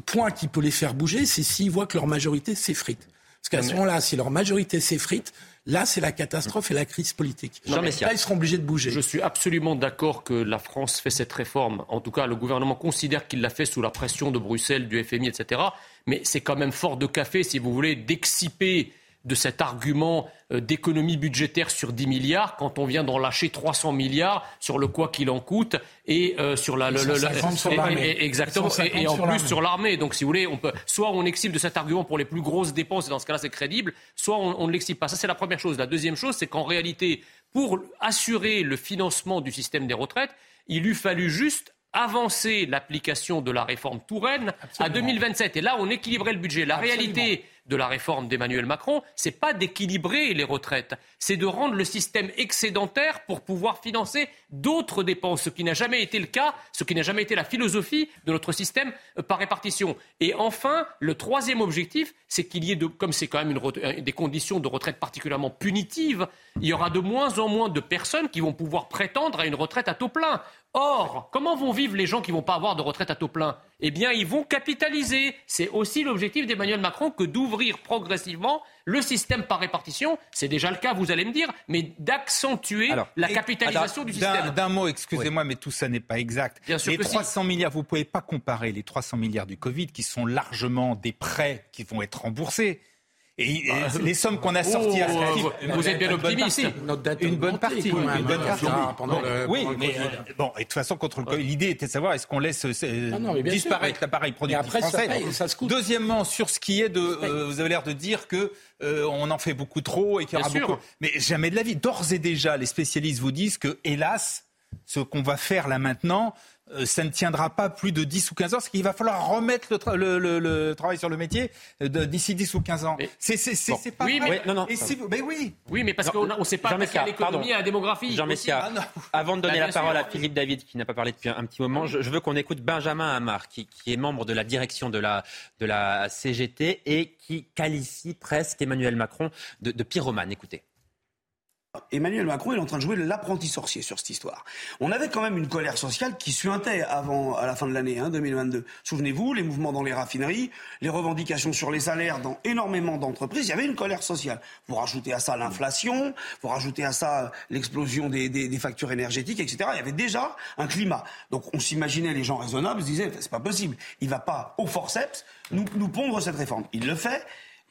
Speaker 5: point qui peut les faire bouger, c'est s'ils voient que leur majorité s'effrite. Parce qu'à ce moment-là, si leur majorité s'effrite, là, c'est la catastrophe et la crise politique. là, ils seront obligés de bouger.
Speaker 4: Je suis absolument d'accord que la France fait cette réforme. En tout cas, le gouvernement considère qu'il l'a fait sous la pression de Bruxelles, du FMI, etc. Mais c'est quand même fort de café, si vous voulez, d'exciper de cet argument euh, d'économie budgétaire sur 10 milliards quand on vient d'en lâcher 300 milliards sur le quoi qu'il en coûte et euh, sur la, exactement et, en plus sur l'armée. Donc si vous voulez, on peut soit on excipe de cet argument pour les plus grosses dépenses et dans ce cas-là c'est crédible, soit on, on ne l'excipe pas. Ça c'est la première chose. La deuxième chose, c'est qu'en réalité, pour assurer le financement du système des retraites, il eût fallu juste avancer l'application de la réforme Touraine à 2027. Et là, on équilibrait le budget. La réalité de la réforme d'Emmanuel Macron, c'est pas d'équilibrer les retraites, c'est de rendre le système excédentaire pour pouvoir financer d'autres dépenses, ce qui n'a jamais été le cas, ce qui n'a jamais été la philosophie de notre système euh, par répartition. Et enfin, le troisième objectif, c'est qu'il y ait, de, comme c'est quand même une, des conditions de retraite particulièrement punitives, il y aura de moins en moins de personnes qui vont pouvoir prétendre à une retraite à taux plein. Or, comment vont vivre les gens qui ne vont pas avoir de retraite à taux plein? Eh bien, ils vont capitaliser. C'est aussi l'objectif d'Emmanuel Macron que d'ouvrir progressivement le système par répartition. C'est déjà le cas, vous allez me dire, mais d'accentuer la capitalisation du système.
Speaker 6: D'un mot, excusez-moi, mais tout ça n'est pas exact.
Speaker 4: Bien sûr
Speaker 6: les 300 milliards, vous ne pouvez pas comparer les 300 milliards du Covid qui sont largement des prêts qui vont être remboursés Et, les sommes qu'on a sorties à
Speaker 4: oh, vous êtes bien optimiste.
Speaker 6: Une bonne partie. Une bonne partie. Oui, mais bon, et de toute façon, contre le l'idée était de savoir est-ce qu'on laisse euh, disparaître l'appareil productif français. Deuxièmement, sur ce qui est de, euh, vous avez l'air de dire que euh, on en fait beaucoup trop et qu'il y aura beaucoup. Mais jamais de la vie. D'ores et déjà, les spécialistes vous disent que, hélas, ce qu'on va faire là maintenant, euh, ça ne tiendra pas plus de 10 ou 15 ans, parce qu'il va falloir remettre le, travail sur le métier euh, d'ici 10 ou 15 ans. C'est pas
Speaker 4: oui,
Speaker 6: Mais,
Speaker 4: non, non,
Speaker 6: mais oui.
Speaker 4: Oui, mais parce qu'on ne sait pas quelle l'économie et la démographie.
Speaker 1: Jean Messia, ah, avant de donner bah, la parole à Philippe David, qui n'a pas parlé depuis un, petit moment, je, veux qu'on écoute Benjamin Hamar, qui, est membre de la direction de la, de la CGT et qui qualifie presque Emmanuel Macron de, de pyromane. Écoutez.
Speaker 20: Emmanuel Macron est en train de jouer l'apprenti sorcier sur cette histoire. On avait quand même une colère sociale qui suintait avant, à la fin de l'année hein, 2022. Souvenez-vous, les mouvements dans les raffineries, les revendications sur les salaires dans énormément d'entreprises, il y avait une colère sociale. Vous rajoutez à ça l'inflation, vous rajoutez à ça l'explosion des, des, factures énergétiques, etc. Il y avait déjà un climat. Donc on s'imaginait les gens raisonnables se disaient c'est pas possible, il va pas au forceps nous, nous pondre cette réforme. Il le fait.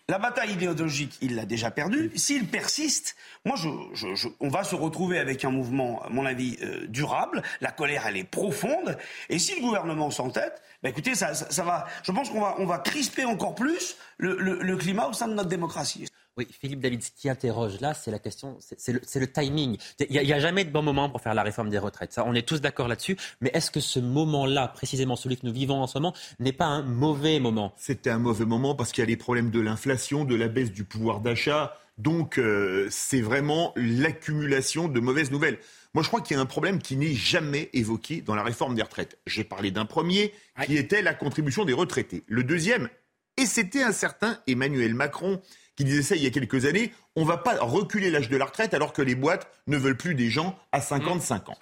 Speaker 20: La bataille idéologique, il l'a déjà perdue. S'il persiste, moi, je, on va se retrouver avec un mouvement, à mon avis, euh, durable. La colère, elle est profonde. Et si le gouvernement s'entête, bah, écoutez, ça, ça, va. Je pense qu'on va, on va crisper encore plus le, le climat au sein de notre démocratie.
Speaker 1: Oui, Philippe David, ce qui interroge là, c'est la question, c'est le, timing. Il n'y a, jamais de bon moment pour faire la réforme des retraites. Ça, on est tous d'accord là-dessus. Mais est-ce que ce moment-là, précisément celui que nous vivons en ce moment, n'est pas un mauvais moment?
Speaker 8: C'était un mauvais moment parce qu'il y a les problèmes de l'inflation, de la baisse du pouvoir d'achat. Donc, euh, c'est vraiment l'accumulation de mauvaises nouvelles. Moi, je crois qu'il y a un problème qui n'est jamais évoqué dans la réforme des retraites. J'ai parlé d'un premier, qui était la contribution des retraités. Le deuxième, et c'était un certain Emmanuel Macron qui disait ça il y a quelques années. On ne va pas reculer l'âge de la retraite alors que les boîtes ne veulent plus des gens à 55 ans.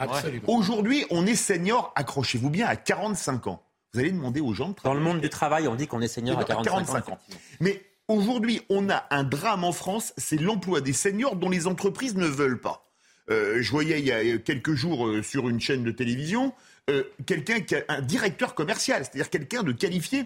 Speaker 8: Aujourd'hui, on est senior, accrochez-vous bien, à 45 ans. Vous allez demander aux gens de
Speaker 1: Dans le monde du travail, on dit qu'on est senior à 45, ans.
Speaker 8: Mais aujourd'hui, on a un drame en France, c'est l'emploi des seniors dont les entreprises ne veulent pas. Euh, je voyais il y a quelques jours euh, sur une chaîne de télévision euh, quelqu'un qui a un directeur commercial, c'est-à-dire quelqu'un de qualifié.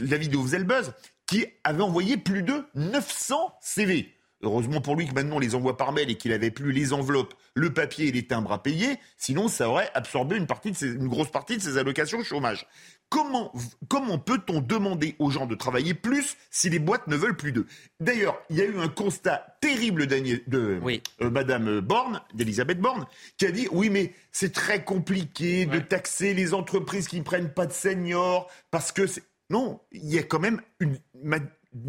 Speaker 8: La vidéo faisait le buzz qui avait envoyé plus de 900 CV. Heureusement pour lui que maintenant on les envoie par mail et qu'il n'avait plus les enveloppes, le papier et les timbres à payer. Sinon, ça aurait absorbé une, partie de une grosse partie de ses allocations chômage. Comment, comment peut-on demander aux gens de travailler plus si les boîtes ne veulent plus d'eux? D'ailleurs, il y a eu un constat terrible de euh, Madame Borne, d'Elisabeth Borne, qui a dit oui, mais c'est très compliqué de taxer les entreprises qui ne prennent pas de seniors parce que non, il y a quand même une,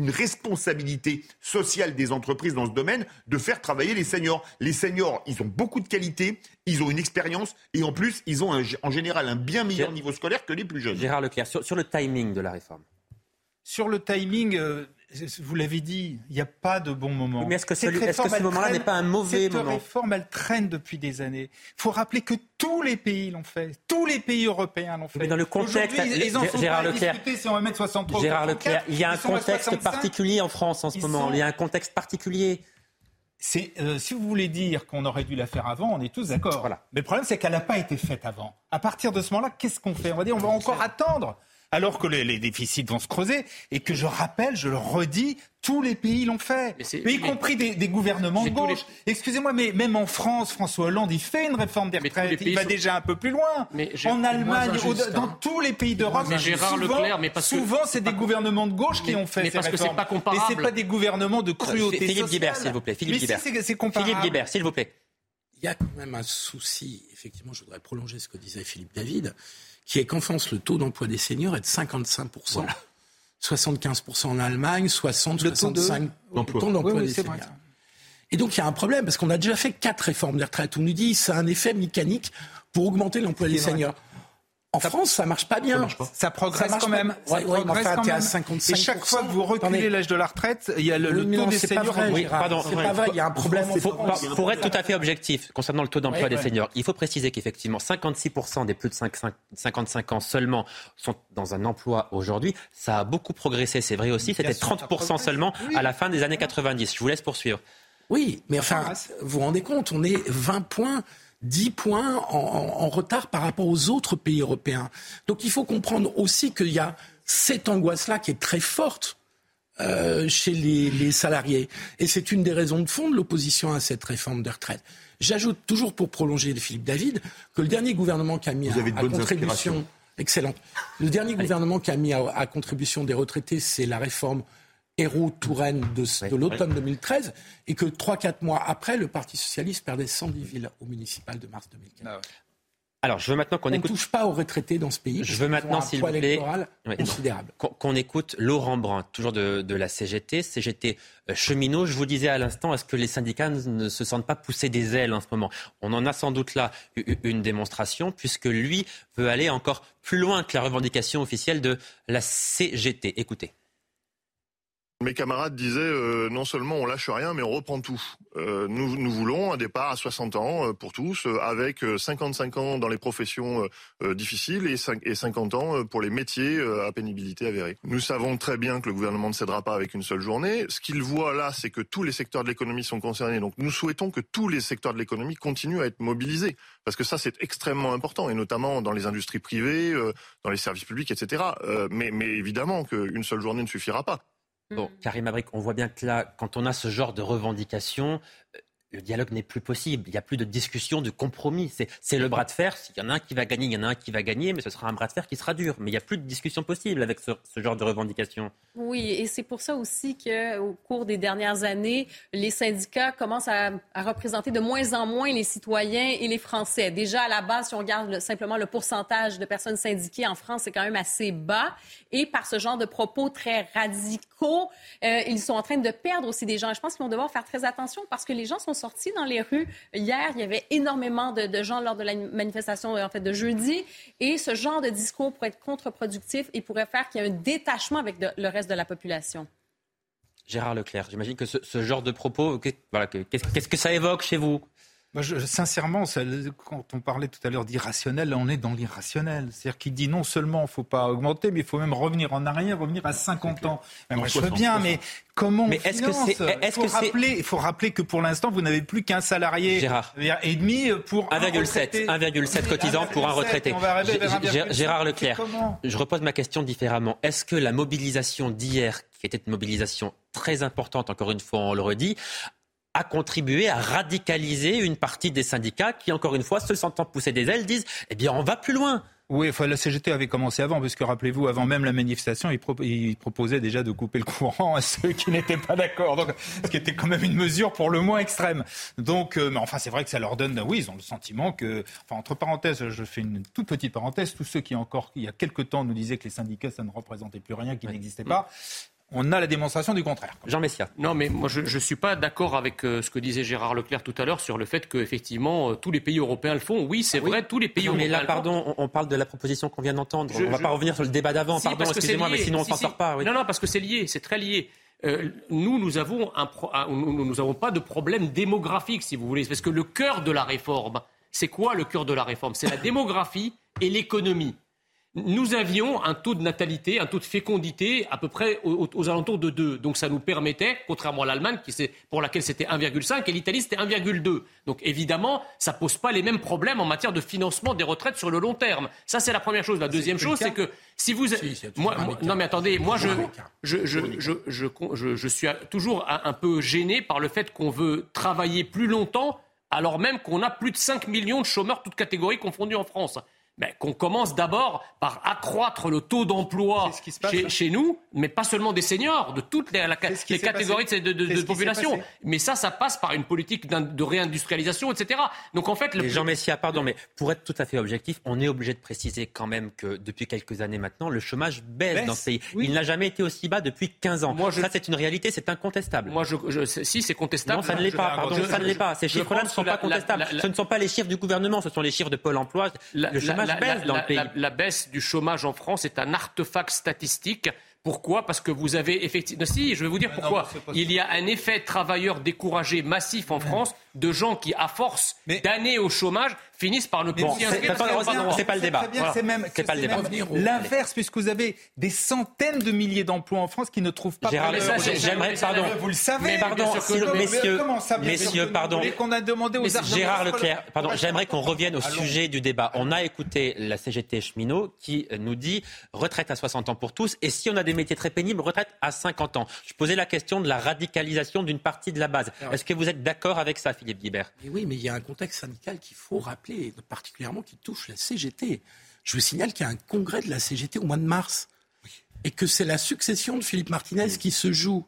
Speaker 8: responsabilité sociale des entreprises dans ce domaine de faire travailler les seniors. Les seniors, ils ont beaucoup de qualités, ils ont une expérience et en plus, ils ont en général un bien meilleur niveau scolaire que les plus jeunes.
Speaker 1: Gérard Leclerc, sur, le timing de la réforme.
Speaker 6: Sur le timing, euh, vous l'avez dit, il n'y a pas de bon moment.
Speaker 1: mais est-ce que, ce moment-là n'est pas un mauvais
Speaker 6: moment
Speaker 1: Cette
Speaker 6: réforme, elle traîne depuis des années. Il faut rappeler que tous les pays l'ont fait. Tous les pays européens l'ont fait.
Speaker 1: Mais dans le contexte, Gérard Leclerc, si on va mettre 63 Gérard Leclerc, il y a un contexte particulier en France en ce moment. Il y a un contexte particulier.
Speaker 6: Euh, si vous voulez dire qu'on aurait dû la faire avant, on est tous d'accord. Voilà. Mais le problème, c'est qu'elle n'a pas été faite avant. À partir de ce moment-là, qu'est-ce qu'on fait? On va dire, on va encore attendre alors que les, déficits vont se creuser et que je rappelle, je le redis, tous les pays l'ont fait, mais y compris des, gouvernements de gauche. Excusez-moi, mais même en France, François Hollande, il fait une réforme des retraites, il va déjà un peu plus loin. en Allemagne, dans tous les pays d'Europe, souvent, c'est des gouvernements de gauche qui ont fait ces réformes. Pas comparable. Et c'est pas des gouvernements de cruauté
Speaker 1: Philippe Guibert, s'il vous plaît. Philippe Guibert. Philippe Guibert, s'il vous plaît.
Speaker 5: Il y a quand même un souci, effectivement, je voudrais prolonger ce que disait Philippe David qui est qu'en France, le taux d'emploi des seniors est de 55%. 75% en Allemagne, 60, 65 d'emploi des seniors. Et donc il y a un problème parce qu'on a déjà fait quatre réformes des retraites. On nous dit c'est un effet mécanique pour augmenter l'emploi des seniors. En France, ça marche pas bien.
Speaker 6: Ça, progresse quand même. Ça progresse quand même. Et chaque fois que vous reculez l'âge de la retraite, il y a le, taux des seniors.
Speaker 5: oui, pardon, c'est pas vrai. Il y a un problème.
Speaker 1: pour être tout à fait objectif concernant le taux d'emploi des seniors, il faut préciser qu'effectivement, 56% des plus de 55 ans seulement sont dans un emploi aujourd'hui. Ça a beaucoup progressé, c'est vrai aussi. C'était 30% seulement à la fin des années 90. Je vous laisse poursuivre.
Speaker 5: Oui, mais enfin, vous vous rendez compte, on est 20 points 10 points en, retard par rapport aux autres pays européens. Donc il faut comprendre aussi qu'il y a cette angoisse-là qui est très forte euh, chez les, les, salariés. Et c'est une des raisons de fond de l'opposition à cette réforme de retraite. J'ajoute toujours pour prolonger Philippe David que le dernier gouvernement qui a mis à, à contribution, excellent, le dernier gouvernement qui a mis à, à contribution des retraités, c'est la réforme Hérault-Touraine de, de l'automne 2013 et que 3-4 mois après, le Parti socialiste perdait 110 villes au municipal de mars 2015.
Speaker 1: Alors, je veux maintenant qu'on écoute.
Speaker 5: On ne touche pas aux retraités dans ce pays.
Speaker 1: Je veux maintenant, s'il vous plaît,
Speaker 5: considérable.
Speaker 1: Qu'on écoute Laurent Brun, toujours de, de, la CGT, CGT euh, cheminot. Je vous disais à l'instant, est-ce que les syndicats ne se sentent pas pousser des ailes en ce moment? On en a sans doute là une démonstration, puisque lui veut aller encore plus loin que la revendication officielle de la CGT. Écoutez.
Speaker 21: Mes camarades disaient euh, non seulement on lâche rien, mais on reprend tout. Euh, nous, nous voulons un départ à 60 ans euh, pour tous, euh, avec 55 ans dans les professions euh, difficiles et, 5, et 50 ans pour les métiers à pénibilité avérée. Nous savons très bien que le gouvernement ne cédera pas avec une seule journée. Ce qu'il voit là, c'est que tous les secteurs de l'économie sont concernés. Donc nous souhaitons que tous les secteurs de l'économie continuent à être mobilisés, parce que ça c'est extrêmement important, et notamment dans les industries privées, dans les services publics, etc. mais, mais évidemment qu'une seule journée ne suffira pas.
Speaker 1: Bon, Karim Abrik, on voit bien que là, quand on a ce genre de revendications, le dialogue n'est plus possible. Il n'y a plus de discussion, de compromis. C'est le bras de fer. S'il y en a un qui va gagner, il y en a un qui va gagner, mais ce sera un bras de fer qui sera dur. Mais il n'y a plus de discussion possible avec ce, genre de revendications.
Speaker 7: Oui, et c'est pour ça aussi qu'au cours des dernières années, les syndicats commencent à, représenter de moins en moins les citoyens et les Français. Déjà, à la base, si on regarde le, simplement le pourcentage de personnes syndiquées en France, c'est quand même assez bas. Et par ce genre de propos très radicaux, euh, ils sont en train de perdre aussi des gens. Je pense qu'ils vont devoir faire très attention parce que les gens sont sortis dans les rues. Hier, il y avait énormément de, gens lors de la manifestation en fait, de jeudi. Et ce genre de discours pourrait être contre-productif et pourrait faire qu'il y ait un détachement avec le reste de la population.
Speaker 1: Gérard Leclerc, j'imagine que ce, genre de propos, qu'est-ce que ça évoque chez vous?
Speaker 19: Moi, je, sincèrement, ça, quand on parlait tout à l'heure d'irrationnel, là, on est dans l'irrationnel. C'est-à-dire qu'il dit non seulement il ne faut pas augmenter, mais il faut même revenir en arrière, revenir à 50 ans. Moi, je veux bien, mais comment
Speaker 1: mais est-ce que c'est?
Speaker 19: que rappeler, Il faut rappeler que pour l'instant, vous n'avez plus qu'un salarié
Speaker 1: Gérard.
Speaker 19: et demi pour
Speaker 1: 1,7 1,7 cotisants pour un retraité. Gérard Leclerc, je repose ma question différemment. Est-ce que la mobilisation d'hier, qui était une mobilisation très importante, encore une fois, on le redit, a contribué à radicaliser une partie des syndicats qui, encore une fois, se sentant pousser des ailes, disent Eh bien, on va plus loin.
Speaker 19: Oui, enfin, la CGT avait commencé avant, parce que rappelez-vous, avant même la manifestation, il, pro il, proposait déjà de couper le courant à ceux qui n'étaient pas d'accord, donc ce qui était quand même une mesure pour le moins extrême. Donc, euh, mais enfin, c'est vrai que ça leur donne, oui, ils ont le sentiment que, enfin, entre parenthèses, je fais une toute petite parenthèse, tous ceux qui encore, il y a quelques temps, nous disaient que les syndicats, ça ne représentait plus rien, qu'ils oui. n'existaient pas on a la démonstration du contraire.
Speaker 1: Jean Messia.
Speaker 4: Non, mais moi, je ne suis pas d'accord avec euh, ce que disait Gérard Leclerc tout à l'heure sur le fait qu'effectivement, euh, tous les pays européens le font. Oui, c'est ah, vrai, oui. tous les pays
Speaker 1: non,
Speaker 4: européens.
Speaker 1: Mais là, pardon, on, on, parle de la proposition qu'on vient d'entendre. On ne va pas revenir sur le débat d'avant.
Speaker 4: Si,
Speaker 1: pardon, excusez-moi, mais sinon on
Speaker 4: si,
Speaker 1: s'en
Speaker 4: si.
Speaker 1: sort pas. Oui.
Speaker 4: Non, non, parce que c'est lié, c'est très lié. Euh, nous, nous avons un pro... nous n'avons pas de problème démographique, si vous voulez, parce que le cœur de la réforme, c'est quoi le cœur de la réforme? C'est la démographie et l'économie nous avions un taux de natalité, un taux de fécondité à peu près aux, aux alentours de 2. Donc ça nous permettait, contrairement à l'Allemagne, pour laquelle c'était 1,5, et l'Italie c'était 1,2. Donc évidemment, ça ne pose pas les mêmes problèmes en matière de financement des retraites sur le long terme. Ça c'est la première chose. La deuxième chose, c'est que si vous... Si, moi, moi, non mais attendez, moi je, je, je, je, je, je suis toujours un peu gêné par le fait qu'on veut travailler plus longtemps alors même qu'on a plus de 5 millions de chômeurs, toutes catégories confondues en France ben, qu'on commence d'abord par accroître le taux d'emploi chez, chez, nous, mais pas seulement des seniors, de toutes les, la, les catégories de, de, de population. Mais ça, ça passe par une politique de réindustrialisation, etc. Donc en fait,
Speaker 1: le... Jean Messia, pardon, mais pour être tout à fait objectif, on est obligé de préciser quand même que depuis quelques années maintenant, le chômage baisse, baisse dans ce pays. Oui. Il n'a jamais été aussi bas depuis 15 ans. Moi, je... Ça, c'est une réalité, c'est incontestable.
Speaker 4: Moi, je, je, si c'est contestable.
Speaker 1: Non, ça ne l'est pas. Pardon, ça ne l'est pas. Ces chiffres-là ne sont pas contestables. La, la, la, ce ne sont pas les chiffres du gouvernement, ce sont les chiffres de Pôle Emploi. Le chômage
Speaker 4: la,
Speaker 1: baisse dans le pays.
Speaker 4: La, baisse du chômage en France est un artefact statistique. Pourquoi? Parce que vous avez effectivement. Si, je vais vous dire pourquoi. Non, Il y a un effet travailleur découragé massif en France. De gens qui, à force d'années au chômage, finissent par ne s'y inscrire.
Speaker 1: C'est pas le débat.
Speaker 19: C'est même,
Speaker 1: pas le débat.
Speaker 19: L'inverse, puisque vous avez des centaines de milliers d'emplois en France qui ne trouvent pas.
Speaker 1: Gérard, j'aimerais, pardon.
Speaker 19: Vous le savez.
Speaker 1: Mais pardon, messieurs, messieurs, pardon.
Speaker 19: qu'on a demandé aux
Speaker 1: Gérard Leclerc, pardon, j'aimerais qu'on revienne au sujet du débat. On a écouté la CGT cheminot qui nous dit retraite à 60 ans pour tous et si on a des métiers très pénibles, retraite à 50 ans. Je posais la question de la radicalisation d'une partie de la base. Est-ce que vous êtes d'accord avec ça, Philippe Guibert
Speaker 5: Oui, mais il y a un contexte syndical qu'il faut rappeler, particulièrement qui touche la CGT. Je vous signale qu'il y a un congrès de la CGT au mois de mars et que c'est la succession de Philippe Martinez qui se joue.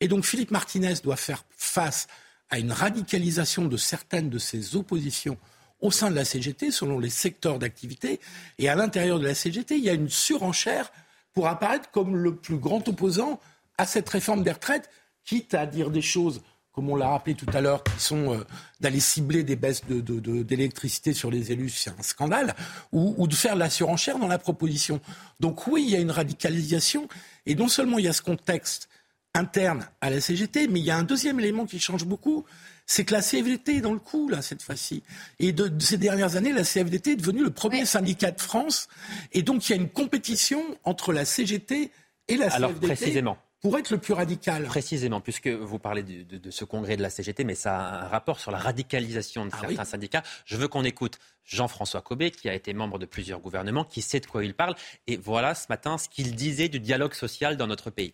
Speaker 5: Et donc Philippe Martinez doit faire face à une radicalisation de certaines de ses oppositions au sein de la CGT, selon les secteurs d'activité. Et à l'intérieur de la CGT, il y a une surenchère pour apparaître comme le plus grand opposant à cette réforme des retraites, quitte à dire des choses, comme on l'a rappelé tout à l'heure, qui sont euh, d'aller cibler des baisses d'électricité de, sur les élus, c'est un scandale, ou, ou de faire la surenchère dans la proposition. Donc oui, il y a une radicalisation, et non seulement il y a ce contexte interne à la CGT, mais il y a un deuxième élément qui change beaucoup, c'est que la CFDT est dans le coup, là, cette fois-ci. Et de, ces dernières années, la CFDT est devenue le premier syndicat de France. Et donc, il y a une compétition entre la CGT et la
Speaker 1: Alors, précisément.
Speaker 5: Pour être le plus radical.
Speaker 1: Précisément, puisque vous parlez de, ce congrès de la CGT, mais ça a un rapport sur la radicalisation de ah certains syndicats. Je veux qu'on écoute Jean-François Cobé, qui a été membre de plusieurs gouvernements, qui sait de quoi il parle. Et voilà ce matin ce qu'il disait du dialogue social dans notre pays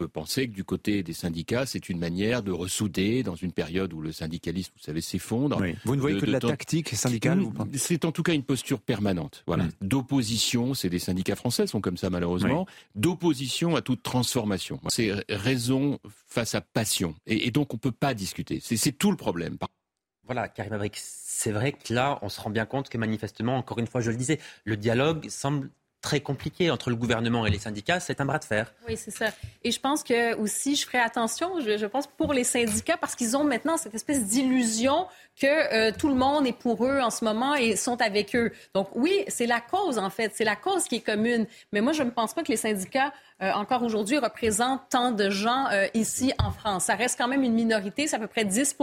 Speaker 22: peut penser que du côté des syndicats, c'est une manière de ressouder dans une période où le syndicalisme, vous savez, s'effondre.
Speaker 23: Vous ne voyez que de, la tactique syndicale
Speaker 22: C'est en tout cas une posture permanente. Voilà. Mm. D'opposition, c'est des syndicats français sont comme ça malheureusement, d'opposition à toute transformation. C'est raison face à passion. Et, donc on ne peut pas discuter. C'est tout le problème.
Speaker 1: Voilà, Karim Abrik, c'est vrai que là, on se rend bien compte que manifestement, encore une fois, je le disais, le dialogue semble très compliqué entre le gouvernement et les syndicats, c'est un bras de fer.
Speaker 7: Oui, c'est ça. Et je pense que aussi, je ferai attention, je, pense, pour les syndicats, parce qu'ils ont maintenant cette espèce d'illusion que euh, tout le monde est pour eux en ce moment et sont avec eux. Donc oui, c'est la cause, en fait. C'est la cause qui est commune. Mais moi, je ne pense pas que les syndicats, euh, encore aujourd'hui, représentent tant de gens euh, ici en France. Ça reste quand même une minorité. C'est à peu près 10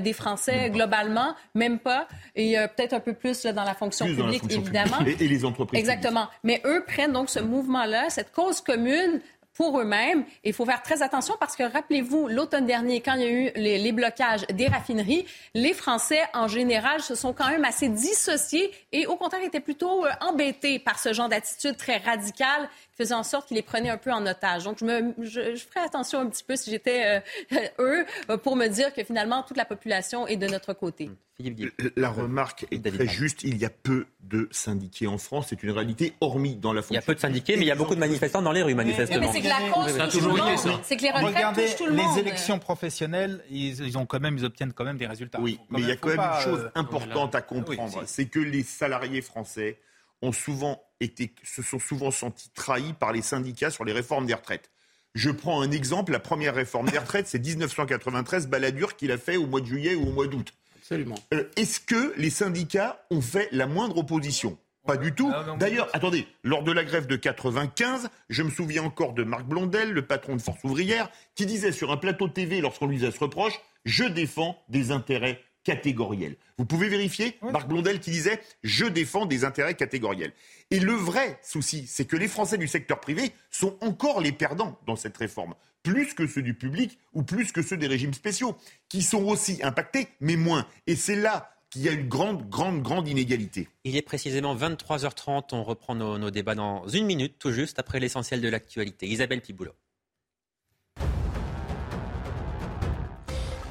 Speaker 7: des Français globalement, même pas. Et peut-être un peu plus là, dans la fonction publique, évidemment.
Speaker 8: Et, et, les entreprises.
Speaker 7: Exactement. Mais eux prennent donc ce mouvement-là, cette cause commune pour eux-mêmes. Il faut faire très attention parce que rappelez-vous, l'automne dernier, quand il y a eu les, blocages des raffineries, les Français, en général, se sont quand même assez dissociés et au contraire étaient plutôt euh, embêtés par ce genre d'attitude très radicale faisait en sorte qu'ils les prenaient un peu en otage. Donc, je, me, je, ferais attention un petit peu si j'étais euh, eux pour me dire que finalement, toute la population est de notre côté.
Speaker 8: La remarque est très juste. Il y a peu de syndiqués en France. C'est une réalité, hormis dans la fonction.
Speaker 1: Il y a peu de syndiqués, mais il y a beaucoup de manifestants dans les rues, manifestement.
Speaker 7: c'est que la cause C'est que les retraites
Speaker 19: Regardez,
Speaker 7: touchent tout le
Speaker 19: les élections professionnelles, ils, ont quand même, ils obtiennent quand même des résultats.
Speaker 8: Oui, mais il y a quand même une chose euh, importante à comprendre. c'est que les salariés français ont souvent été, se sont souvent sentis trahis par les syndicats sur les réformes des retraites. Je prends un exemple, la première réforme des retraites, c'est 1993, Balladur qu'il a fait au mois de juillet ou au mois d'août.
Speaker 5: Absolument.
Speaker 8: Euh, est-ce que les syndicats ont fait la moindre opposition? Pas du tout. D'ailleurs, attendez, lors de la grève de 95, je me souviens encore de Marc Blondel, le patron de Force ouvrière, qui disait sur un plateau TV, lorsqu'on lui faisait ce reproche, je défends des intérêts catégoriel. Vous pouvez vérifier Marc Blondel qui disait Je défends des intérêts catégoriels. Et le vrai souci, c'est que les Français du secteur privé sont encore les perdants dans cette réforme, plus que ceux du public ou plus que ceux des régimes spéciaux, qui sont aussi impactés, mais moins. Et c'est là qu'il y a une grande, grande, grande inégalité.
Speaker 1: Il est précisément 23h30. On reprend nos, nos débats dans une minute, tout juste après l'essentiel de l'actualité. Isabelle Piboulot.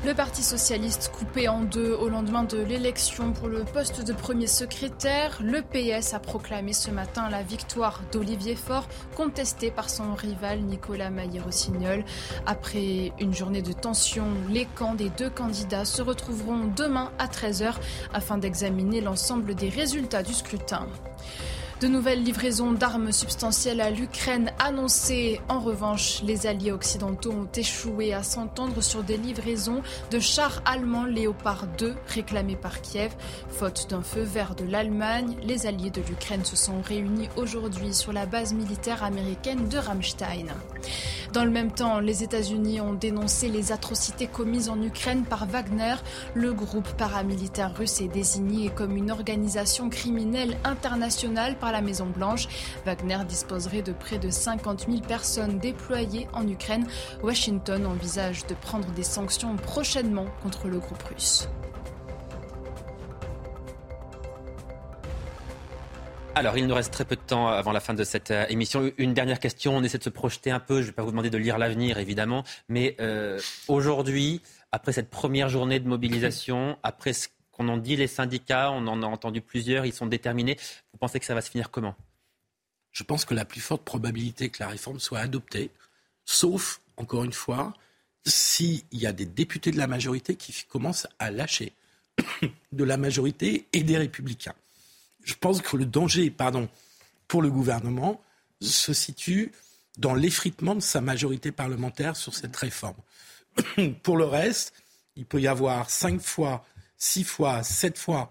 Speaker 2: Le Parti socialiste coupé en deux au lendemain de l'élection pour le poste de premier secrétaire, le PS a proclamé ce matin la victoire d'Olivier Faure, contesté par son rival Nicolas Maillé-Rossignol. Après une journée de tension, les camps des deux candidats se retrouveront demain à 13h afin d'examiner l'ensemble des résultats du scrutin. De nouvelles livraisons d'armes substantielles à l'Ukraine annoncées. En revanche, les alliés occidentaux ont échoué à s'entendre sur des livraisons de chars allemands Léopard 2 réclamés par Kiev. Faute d'un feu vert de l'Allemagne, les alliés de l'Ukraine se sont réunis aujourd'hui sur la base militaire américaine de Ramstein. Dans le même temps, les États-Unis ont dénoncé les atrocités commises en Ukraine par Wagner. Le groupe paramilitaire russe est désigné comme une organisation criminelle internationale par la Maison-Blanche. Wagner disposerait de près de 50 000 personnes déployées en Ukraine. Washington envisage de prendre des sanctions prochainement contre le groupe russe.
Speaker 1: Alors, il nous reste très peu de temps avant la fin de cette euh, émission. Une dernière question, on essaie de se projeter un peu. Je ne vais pas vous demander de lire l'avenir, évidemment. Mais euh, aujourd'hui, après cette première journée de mobilisation, après ce qu'on en dit les syndicats, on en a entendu plusieurs, ils sont déterminés. Vous pensez que ça va se finir comment?
Speaker 5: Je pense que la plus forte probabilité que la réforme soit adoptée, sauf, encore une fois, s'il y a des députés de la majorité qui commencent à lâcher de la majorité et des républicains je pense que le danger, pardon, pour le gouvernement se situe dans l'effritement de sa majorité parlementaire sur cette réforme. pour le reste, il peut y avoir cinq fois, six fois, sept fois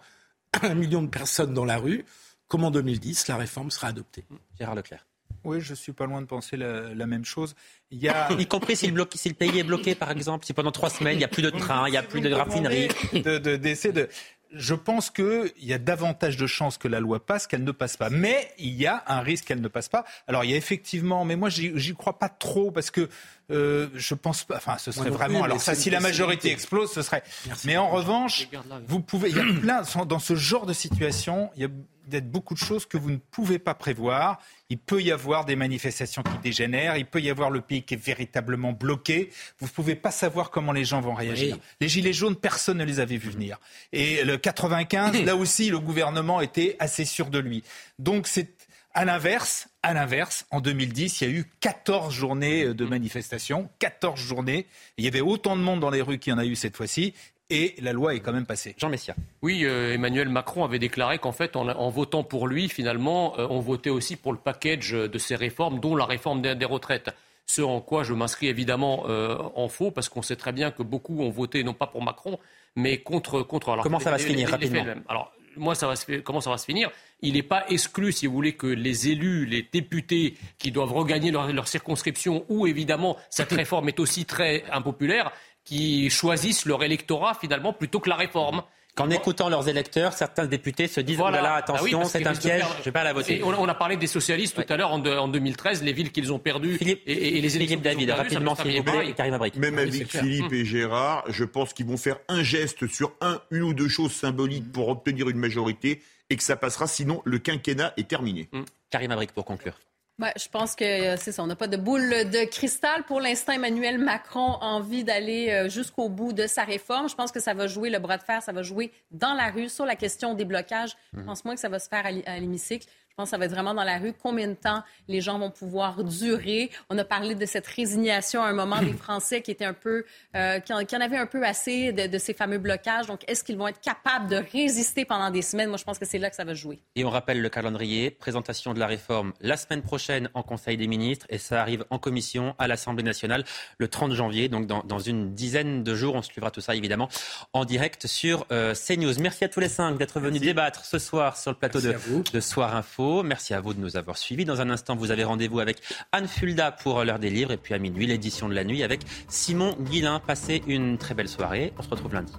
Speaker 5: un million de personnes dans la rue. Comme en 2010, la réforme sera adoptée?
Speaker 1: Gérard Leclerc.
Speaker 6: Oui, je suis pas loin de penser la, même chose.
Speaker 1: Il y a... y compris si le, si le, pays est bloqué, par exemple, si pendant trois semaines il n'y a plus de train, il n'y a plus de raffinerie.
Speaker 6: D'essayer de, je pense qu'il y a davantage de chances que la loi passe qu'elle ne passe pas. Mais il y a un risque qu'elle ne passe pas. Alors il y a effectivement, mais moi j'y crois pas trop parce que euh, je pense pas. Enfin, ce serait vraiment. alors ça, si la majorité explose, ce serait. mais en revanche, vous pouvez. Il y a plein dans ce genre de situation. Il y a d'être beaucoup de choses que vous ne pouvez pas prévoir. Il peut y avoir des manifestations qui dégénèrent, il peut y avoir le pays qui est véritablement bloqué. Vous ne pouvez pas savoir comment les gens vont réagir. Les gilets jaunes, personne ne les avait vus venir. Et le 95, là aussi, le gouvernement était assez sûr de lui. Donc c'est à l'inverse, à l'inverse, en 2010, il y a eu 14 journées de manifestations, 14 journées. Il y avait autant de monde dans les rues qu'il y en a eu cette fois-ci et la loi est quand même passée.
Speaker 1: Jean Messia.
Speaker 4: Oui, euh, Emmanuel Macron avait déclaré qu'en fait, en, votant pour lui, finalement, euh, on votait aussi pour le package de ces réformes, dont la réforme des, retraites. Ce en quoi je m'inscris évidemment euh, en faux, parce qu'on sait très bien que beaucoup ont voté non pas pour Macron, mais contre. contre
Speaker 1: Comment ça va se finir rapidement
Speaker 4: Alors, moi, ça va se, comment ça va se finir? Il n'est pas exclu, si vous voulez, que les élus, les députés qui doivent regagner leur, leur circonscription, où évidemment cette réforme est aussi très impopulaire, qui choisissent leur électorat finalement plutôt que la réforme.
Speaker 1: Qu'en écoutant leurs électeurs, certains députés se disent voilà. là, bah attention, c'est un piège, je ne vais pas la voter.
Speaker 4: On, a parlé des socialistes tout à l'heure en, 2013, les villes qu'ils ont perdues et, les élections.
Speaker 1: Philippe David, rapidement, s'il vous plaît, Karim Abrik.
Speaker 8: Même avec Philippe et Gérard, je pense qu'ils vont faire un geste sur un, une ou deux choses symboliques pour obtenir une majorité et que ça passera, sinon le quinquennat est terminé.
Speaker 1: Karim Abrik pour conclure
Speaker 7: je pense que euh, c'est ça. On n'a pas de boule de cristal. Pour l'instant, Emmanuel Macron a envie d'aller euh, jusqu'au bout de sa réforme. Je pense que ça va jouer le bras de fer, ça va jouer dans la rue sur la question des blocages. Je mhm. pense moins que ça va se faire à l'hémicycle. Je pense que ça va être vraiment dans la rue. Combien de temps les gens vont pouvoir durer? On a parlé de cette résignation à un moment des Français qui étaient un peu, euh, qui, en, avaient un peu assez de, ces fameux blocages. Donc, est-ce qu'ils vont être capables de résister pendant des semaines? Moi, je pense que c'est là que ça va jouer.
Speaker 1: Et on rappelle le calendrier. Présentation de la réforme la semaine prochaine en Conseil des ministres et ça arrive en commission à l'Assemblée nationale le 30 janvier. Donc, dans, une dizaine de jours, on suivra tout ça évidemment en direct sur euh, CNews. Merci à tous les cinq d'être venus débattre ce soir sur le plateau de, de Soir Merci à vous de nous avoir suivis. Dans un instant, vous avez rendez-vous avec Anne Fulda pour l'heure des livres. Et puis à minuit, l'édition de la nuit avec Simon Guillain. Passez une très belle soirée. On se retrouve lundi.